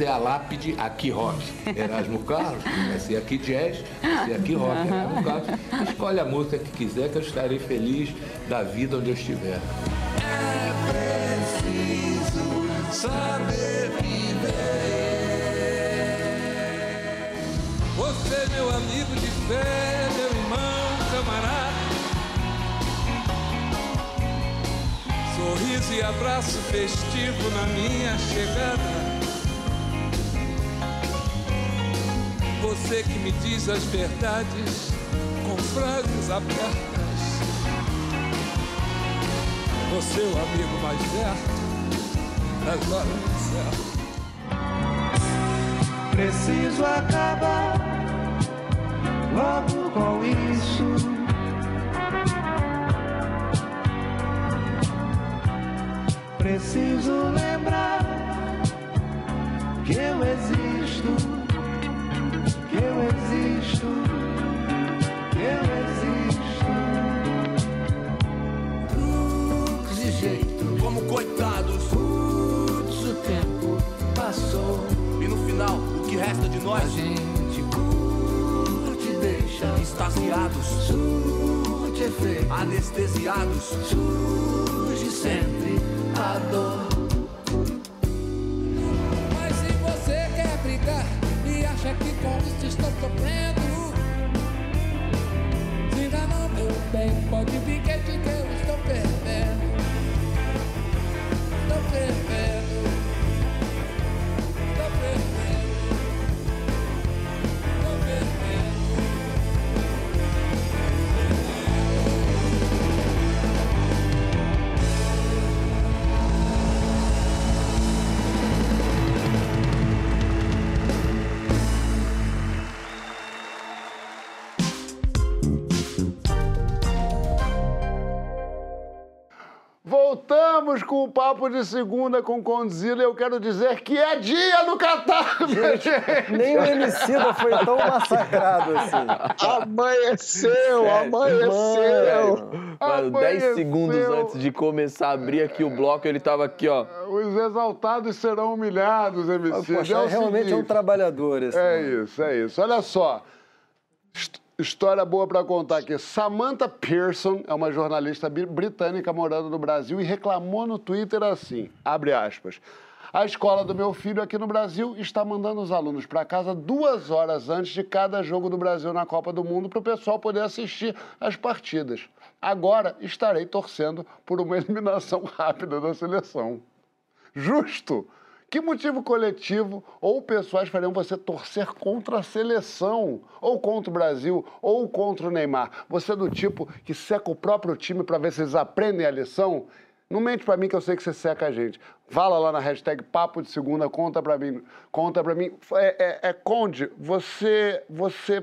é
a lápide aqui rock. Erasmo Carlos, vai ser aqui jazz, vai ser aqui rock. Erasmo Carlos, escolhe a música que quiser, que eu estarei feliz da vida onde eu estiver.
É preciso saber viver.
Você, meu amigo de fé, meu irmão, camarada. Sorriso e abraço festivo na minha chegada. Você que me diz as verdades com frases abertas. Você, o amigo mais perto, nas horas certas.
Preciso acabar logo com isso. Preciso
nós? A gente curte, deixa. Extasiados. Surte efeito. Anestesiados. Surge sempre a dor.
Mas se você quer brigar e acha que com isso estou sofrendo, se enganou, meu bem, pode
papo de segunda com Condzilla. Eu quero dizer que é dia no Catar, minha gente.
Nem o Emicida foi tão massacrado assim.
Amanheceu, amanheceu.
Mano, 10
Amanheceu.
segundos antes de começar a abrir aqui o bloco, ele tava aqui, ó.
Os exaltados serão humilhados, MC.
Poxa,
é o
realmente é um
seguinte,
trabalhador esse.
É isso, é isso. Olha só. História boa pra contar aqui. Samantha Pearson é uma jornalista bri- britânica morando no Brasil e reclamou no Twitter assim, abre aspas. A escola do meu filho aqui no Brasil está mandando os alunos para casa duas horas antes de cada jogo do Brasil na Copa do Mundo para o pessoal poder assistir as partidas. Agora estarei torcendo por uma eliminação rápida da seleção. Justo! Que motivo coletivo ou pessoais fariam você torcer contra a seleção? Ou contra o Brasil? Ou contra o Neymar? Você é do tipo que seca o próprio time para ver se eles aprendem a lição? Não mente pra mim que eu sei que você seca a gente. Fala lá na hashtag Papo de Segunda, conta pra mim. Conta pra mim. É, é, é Conde, você, você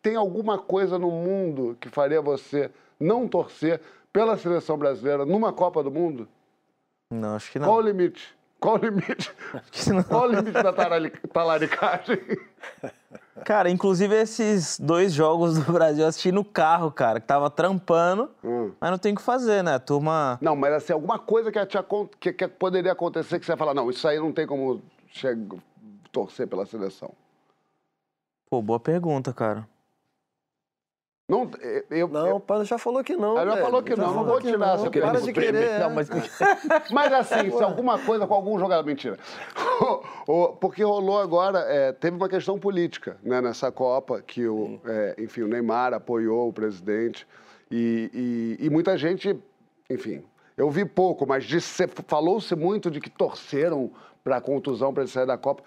tem alguma coisa no mundo que faria você não torcer pela seleção brasileira numa Copa do Mundo?
Não, acho que
Qual o
não.
limite? Qual o limite? Qual o limite da talaricagem?
Cara, inclusive esses dois jogos do Brasil eu assisti no carro, cara, que tava trampando, mas não tem o que fazer, né? A turma.
Não, mas assim, alguma coisa que, te que- que poderia acontecer que você vai falar, não, isso aí não tem como che- torcer pela seleção.
Pô, boa pergunta, cara.
Não, eu,
Não, o Pano já falou que não.
Ela já falou que não, não
falou
vou tirar
não.
essa
Para de querer.
Não, mas
Mas assim, se alguma coisa com algum jogador. Mentira. Porque rolou agora, é, teve uma questão política né, nessa Copa, que o, é, enfim, o Neymar apoiou o presidente. E, e- e muita gente, enfim, eu vi pouco, mas falou-se muito de que torceram para a contusão para ele sair da Copa.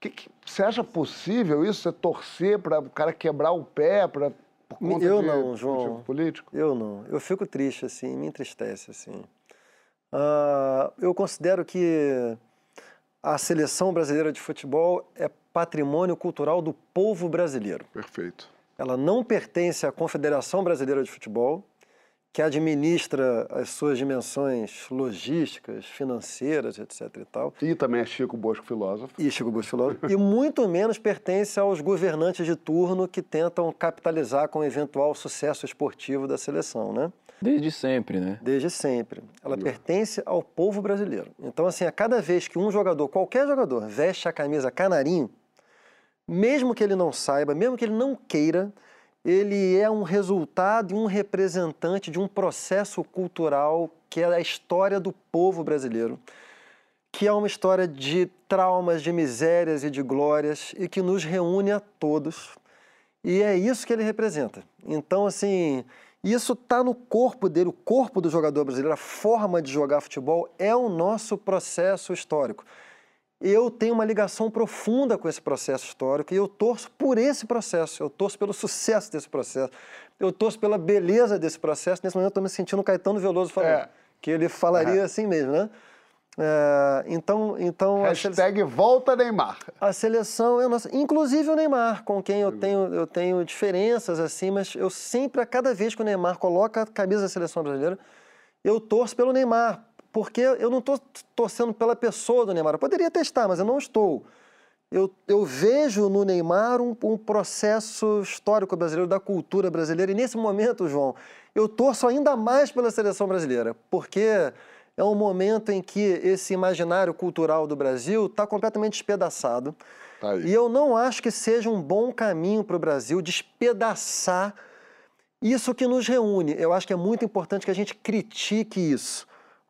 Que, que- você acha possível isso? Você torcer para o cara quebrar o pé pra, por conta
Eu
de
não, João.
político?
Eu não. Eu fico triste, assim, me entristece, assim. Ah, eu considero que a seleção brasileira de futebol é patrimônio cultural do povo brasileiro.
Perfeito.
Ela não pertence à Confederação Brasileira de Futebol, que administra as suas dimensões logísticas, financeiras, etc. e tal.
E também é Chico Bosco filósofo.
E Chico Bush filósofo. e muito menos pertence aos governantes de turno que tentam capitalizar com o eventual sucesso esportivo da seleção, né?
Desde sempre, né?
Desde sempre. Ela pertence ao povo brasileiro. Então, assim, a cada vez que um jogador, qualquer jogador, veste a camisa canarinho, mesmo que ele não saiba, mesmo que ele não queira, ele é um resultado e um representante de um processo cultural que é a história do povo brasileiro, que é uma história de traumas, de misérias e de glórias e que nos reúne a todos E é isso que ele representa. Então, assim, isso está no corpo dele, o corpo do jogador brasileiro, a forma de jogar futebol é o nosso processo histórico. Eu tenho uma ligação profunda com esse processo histórico e eu torço por esse processo, eu torço pelo sucesso desse processo, eu torço pela beleza desse processo. Nesse momento eu estou me sentindo Caetano Veloso falando,
É.
que ele falaria assim mesmo, né? É, então, então sele-
Hashtag volta Neymar.
a seleção é nossa. Inclusive o Neymar, com quem eu tenho, eu tenho diferenças assim, mas eu sempre, a cada vez que o Neymar coloca a camisa da seleção brasileira, eu torço pelo Neymar. Porque eu não estou torcendo pela pessoa do Neymar. Eu poderia testar, mas eu não estou. Eu, eu vejo no Neymar um, um processo histórico brasileiro, da cultura brasileira. E nesse momento, João, eu torço ainda mais pela seleção brasileira, porque é um momento em que esse imaginário cultural do Brasil está completamente despedaçado.
Tá.
E eu não acho que seja um bom caminho para o Brasil despedaçar isso que nos reúne. Eu acho que é muito importante que a gente critique isso.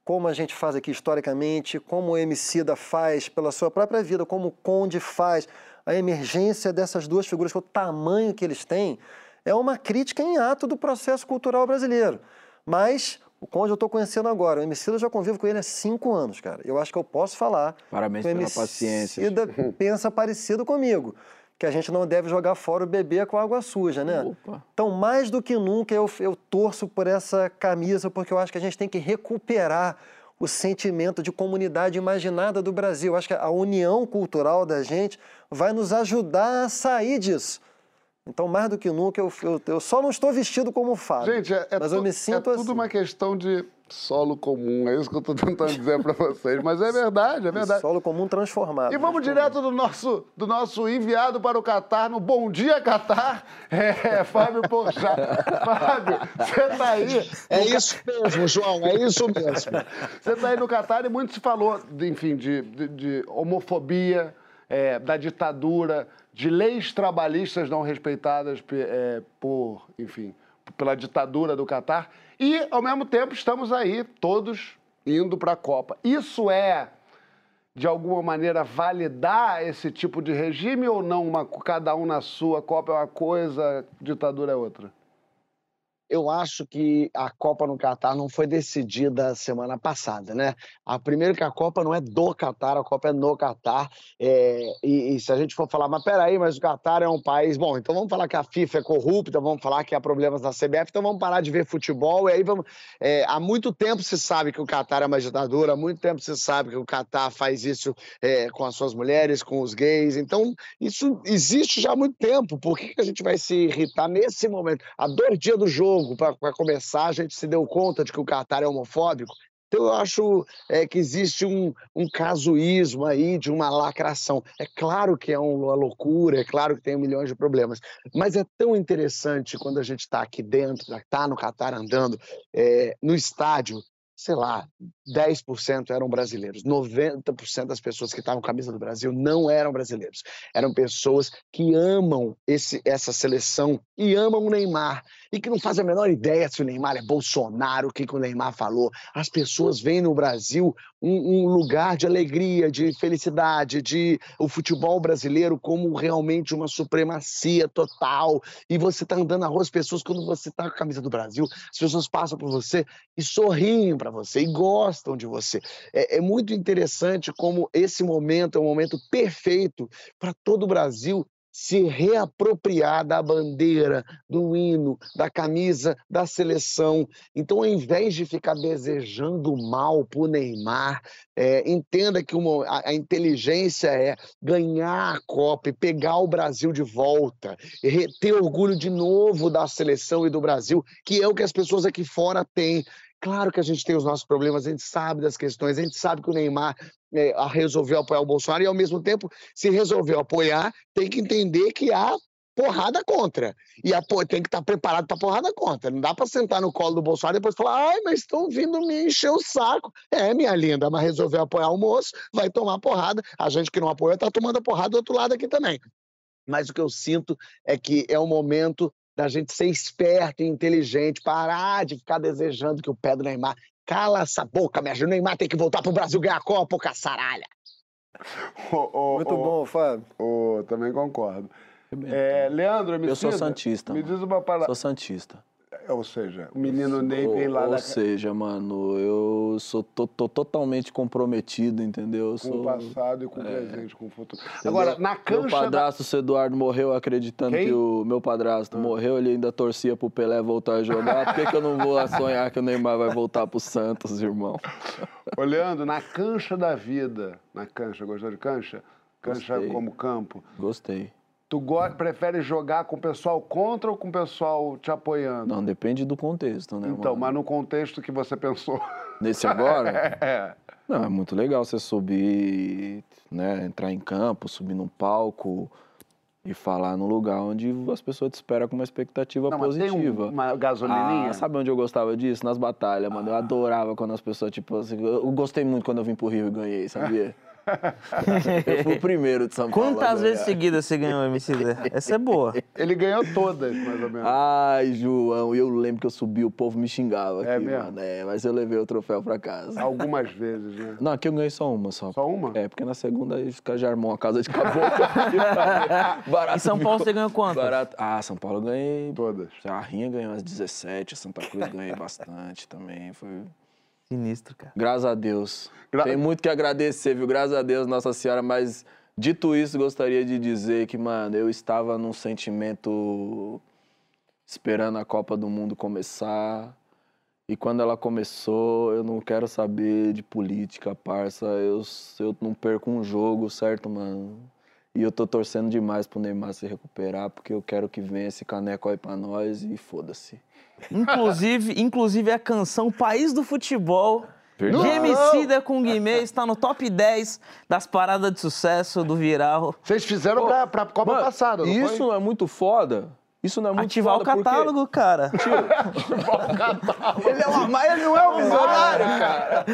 Como a gente faz aqui historicamente, como o Emicida faz pela sua própria vida, como o Conde faz, a emergência dessas duas figuras, o tamanho que eles têm, é uma crítica em ato do processo cultural brasileiro. Mas o Conde eu estou conhecendo agora, o Emicida eu já convivo com ele há cinco anos, cara. Eu acho que eu posso falar
Parabéns
que o
pela paciência.
Emicida pensa parecido comigo, que a gente não deve jogar fora o bebê com água suja, né?
Opa.
Então, mais do que nunca, eu, eu torço por essa camisa, porque eu acho que a gente tem que recuperar o sentimento de comunidade imaginada do Brasil. Eu acho que a união cultural da gente vai nos ajudar a sair disso. Então, mais do que nunca, eu, eu, eu só não estou vestido como Fábio.
Gente, é, é
mas eu me sinto
é tudo
assim.
uma questão de solo comum. É isso que eu estou tentando dizer para vocês. Mas é verdade, é verdade.
Solo comum transformado.
E vamos direto do nosso, do nosso enviado para o Catar, no Bom Dia Catar, é Fábio Porchat. Fábio, você tá aí.
É isso mesmo, João, é isso mesmo.
Você tá aí no Catar e muito se falou, de, enfim, de, de- de homofobia, é, da ditadura, de leis trabalhistas não respeitadas pe- é, por, enfim, pela ditadura do Catar. E, ao mesmo tempo, estamos aí, todos indo para a Copa. Isso é de alguma maneira validar esse tipo de regime ou não? Uma, cada um na sua, Copa é uma coisa, ditadura é outra?
Eu acho que a Copa no Catar não foi decidida semana passada, né? A, primeiro que a Copa não é do Catar, a Copa é no Catar. é, e, e se a gente for falar, mas peraí, mas o Catar é um país. Bom, então vamos falar que a FIFA é corrupta, vamos falar que há problemas na CBF, então vamos parar de ver futebol. E aí vamos. é, há muito tempo se sabe que o Catar é uma ditadura, há muito tempo se sabe que o Catar faz isso é, com as suas mulheres, com os gays. Então, isso existe já há muito tempo. Por que, que a gente vai se irritar nesse momento? Há dois dias do jogo, para começar, a gente se deu conta de que o Catar é homofóbico. Então, eu acho é, que existe um, um casuísmo aí de uma lacração. É claro que é uma loucura, é claro que tem milhões de problemas, mas é tão interessante quando a gente está aqui dentro, está no Catar andando, é, no estádio, sei lá, 10% eram brasileiros, 90% das pessoas que estavam com a camisa do Brasil não eram brasileiros. Eram pessoas que amam esse, essa seleção e amam o Neymar e que não fazem a menor ideia se o Neymar é Bolsonaro, o que, que o Neymar falou. As pessoas veem no Brasil um, um lugar de alegria, de felicidade, de o futebol brasileiro como realmente uma supremacia total. E você está andando na rua, as pessoas, quando você está com a camisa do Brasil, as pessoas passam por você e sorriem para você e gostam de você. É, é muito interessante como esse momento é um momento perfeito para todo o Brasil se reapropriar da bandeira, do hino, da camisa da seleção. Então, ao invés de ficar desejando mal para o Neymar, é, entenda que uma- a, a inteligência é ganhar a Copa e pegar o Brasil de volta, ter orgulho de novo da seleção e do Brasil, que é o que as pessoas aqui fora têm. Claro que a gente tem os nossos problemas, a gente sabe das questões, a gente sabe que o Neymar é, a- resolveu apoiar o Bolsonaro e, ao mesmo tempo, se resolveu apoiar, tem que entender que há porrada contra. E apo- tem que estar preparado para porrada contra. Não dá para sentar no colo do Bolsonaro e depois falar, ai, mas estão vindo me encher o saco. É, minha linda, mas resolveu apoiar o moço, vai tomar porrada. A gente que não apoia está tomando a porrada do outro lado aqui também. Mas o que eu sinto é que é o momento da gente ser esperto e inteligente, parar de ficar desejando que o pé do Neymar. Cala essa boca, minha gente. O Neymar tem que voltar pro Brasil ganhar a Copa, caçaralha.
Muito bom, Fábio.
Também concordo. É, Leandro,
Eu sou santista.
Me
mano.
diz uma palavra.
Sou santista.
Ou seja, o menino Ney vem lá
ou
da...
seja, mano, eu sou tô, tô totalmente comprometido, entendeu? Eu
com
sou...
o passado e com o presente, com o futuro.
Entendeu?
Agora, na
Meu
cancha da...
padrasto, o Eduardo, morreu acreditando
Quem?
que o meu padrasto
Ah.
morreu, ele ainda torcia pro Pelé voltar a jogar. Por que, que eu não vou sonhar que o Neymar vai voltar pro Santos, irmão?
Ô, Leandro, na cancha da vida, na cancha, gostou de cancha? Cancha
Gostei.
como campo.
Gostei.
Tu prefere jogar com o pessoal contra ou com o pessoal te apoiando?
Não, depende do contexto, né,
Então,
mano?
mas no contexto que você pensou.
Nesse agora?
é.
Não, é muito legal você subir, né, entrar em campo, subir num palco e falar num lugar onde as pessoas te esperam com uma expectativa
Não, mas tem
positiva.
um- uma gasolininha?
Ah, sabe onde eu gostava disso? Nas batalhas, mano. Eu adorava quando as pessoas, tipo assim, eu gostei muito quando eu vim pro Rio e ganhei, sabia? eu fui o primeiro de São Paulo. a
Quantas vezes seguidas você ganhou, MC Zé? Essa é boa.
Ele ganhou todas, mais ou menos.
Ai, João, eu lembro que eu subi, o povo me xingava aqui,
É mesmo?
mano. É, mas eu levei o troféu pra casa.
Algumas vezes, né?
Não, aqui eu ganhei só uma só.
Só uma?
É, porque na segunda aí os caras já armou uma casa de caboclo. Barato
Em São Paulo
ficou-
você ganhou quantas?
Barato. Ah, São Paulo eu ganhei.
Todas.
A Rinha ganhou umas 17, a Santa Cruz ganhei bastante também. Foi.
Sinistro, cara.
Graças a Deus.
Gra-
Tem muito que agradecer, viu? Graças a Deus, Nossa Senhora, mas dito isso, gostaria de dizer que, mano, eu estava num sentimento esperando a Copa do Mundo começar. E quando ela começou, eu não quero saber de política, parça. Eu, eu não perco um jogo, certo, mano? E eu tô torcendo demais pro Neymar se recuperar, porque eu quero que venha esse caneco aí pra nós e foda-se.
Inclusive, inclusive a canção País do Futebol de
Verdade.
Emicida com Guimê está no top 10 das paradas de sucesso do Viral.
Vocês fizeram pra, pra Copa
Mano,
passada, não
Isso
foi?
não é muito foda? Isso não é muito
Ativar o
foda porque-
catálogo, cara.
Ele é uma maia, não é um visionário, cara.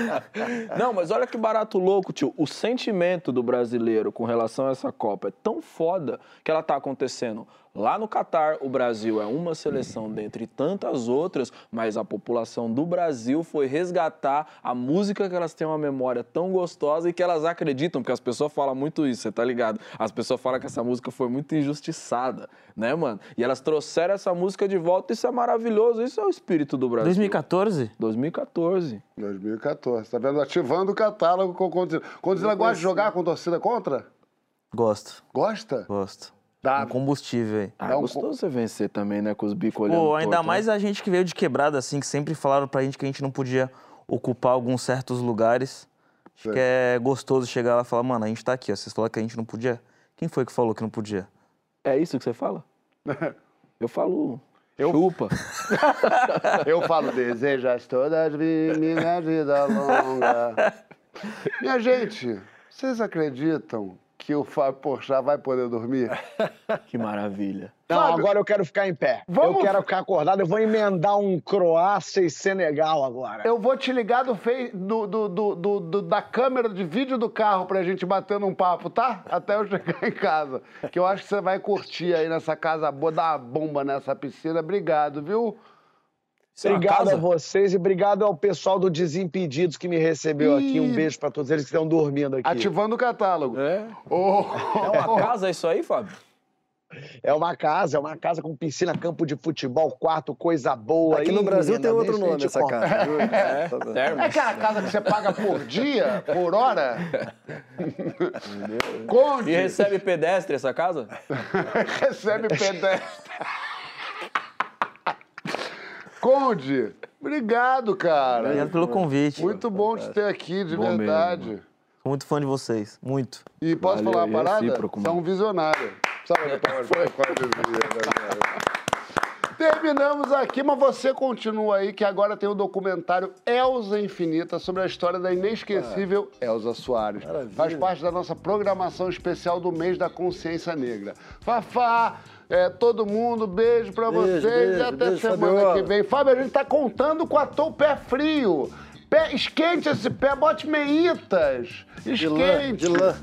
Não, mas olha que barato louco, tio. O sentimento do brasileiro com relação a essa Copa é tão foda que ela tá acontecendo lá no Catar. O Brasil é uma seleção dentre tantas outras, mas a população do Brasil foi resgatar a música que elas têm uma memória tão gostosa e que elas acreditam, porque as pessoas falam muito isso, você tá ligado? As pessoas falam que essa música foi muito injustiçada, né, mano? E elas trouxeram essa música de volta, isso é maravilhoso, isso é o espírito do Brasil.
2014?
2014.
2014, tá vendo? Ativando o catálogo com o Condzilla. Condzilla gosta de jogar com torcida contra?
Gosto,
Gosta?
gosto.
Dá.
Um combustível aí.
Ah,
Dá um
gostoso você vencer também, né? Com os bicos olhando
Pô, ainda
torto, né?
mais a gente que veio de quebrada, assim, que sempre falaram pra gente que a gente não podia ocupar alguns certos lugares. Acho que é gostoso chegar lá e falar, mano, a gente tá aqui, ó. Vocês falaram que a gente não podia. Quem foi que falou que não podia?
É isso que você fala? Eu falo...
Eu-
Chupa.
Eu falo, desejas todas minha vida longa. Minha gente, vocês acreditam que o Fábio Porchat vai poder dormir?
que maravilha.
Não,
Fábio,
agora eu quero ficar em pé.
Vamos-
Eu quero ficar acordado. Eu vou emendar um Croácia e Senegal agora.
Eu vou te ligar do, fei- do- do- do- do- do- da câmera de vídeo do carro pra gente bater num papo, tá? Até eu chegar em casa. Que eu acho que você vai curtir aí nessa casa boa, dar uma bomba nessa piscina. Obrigado, viu?
Isso é
Obrigado a vocês e obrigado ao pessoal do Desimpedidos que me recebeu aqui. Um
Ih.
beijo pra todos eles que estão dormindo aqui.
Ativando o catálogo.
É?
Ô,
É uma casa isso aí, Fábio?
É uma casa, é uma casa com piscina, campo de futebol, quarto, coisa boa.
Aqui no
Ih,
Brasil
menina,
tem outro nome essa
contar.
casa.
É,
bem.
É aquela casa que você paga por dia, por hora?
E
Conde,
recebe pedestre essa casa?
recebe pedestre. Conde, obrigado, cara.
Obrigado pelo convite.
Muito bom te ter aqui, de
Bom mesmo,
verdade.
Sou muito fã de vocês. Muito.
E posso
Valeu,
falar uma
é
parada? Você é um visionário. Sabe pra Conde Terminamos aqui, mas você continua aí, que agora tem o documentário Elza Infinita sobre a história da inesquecível Elza Soares. Faz parte da nossa programação especial do mês da consciência negra. Fafá, é, todo mundo, beijo pra
Beijo,
vocês
beijo,
e até
beijo,
semana
Fabiola.
que vem. Fábio, a gente tá contando com a tou pé frio. Pé, esquente esse pé, bote meitas.
De lã,
Esquente.
de lã.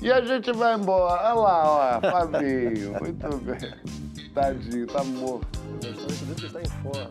E a gente vai embora. Olha lá, ó, Fabinho. Muito bem. Tadinho, tá morto.
Está em forma.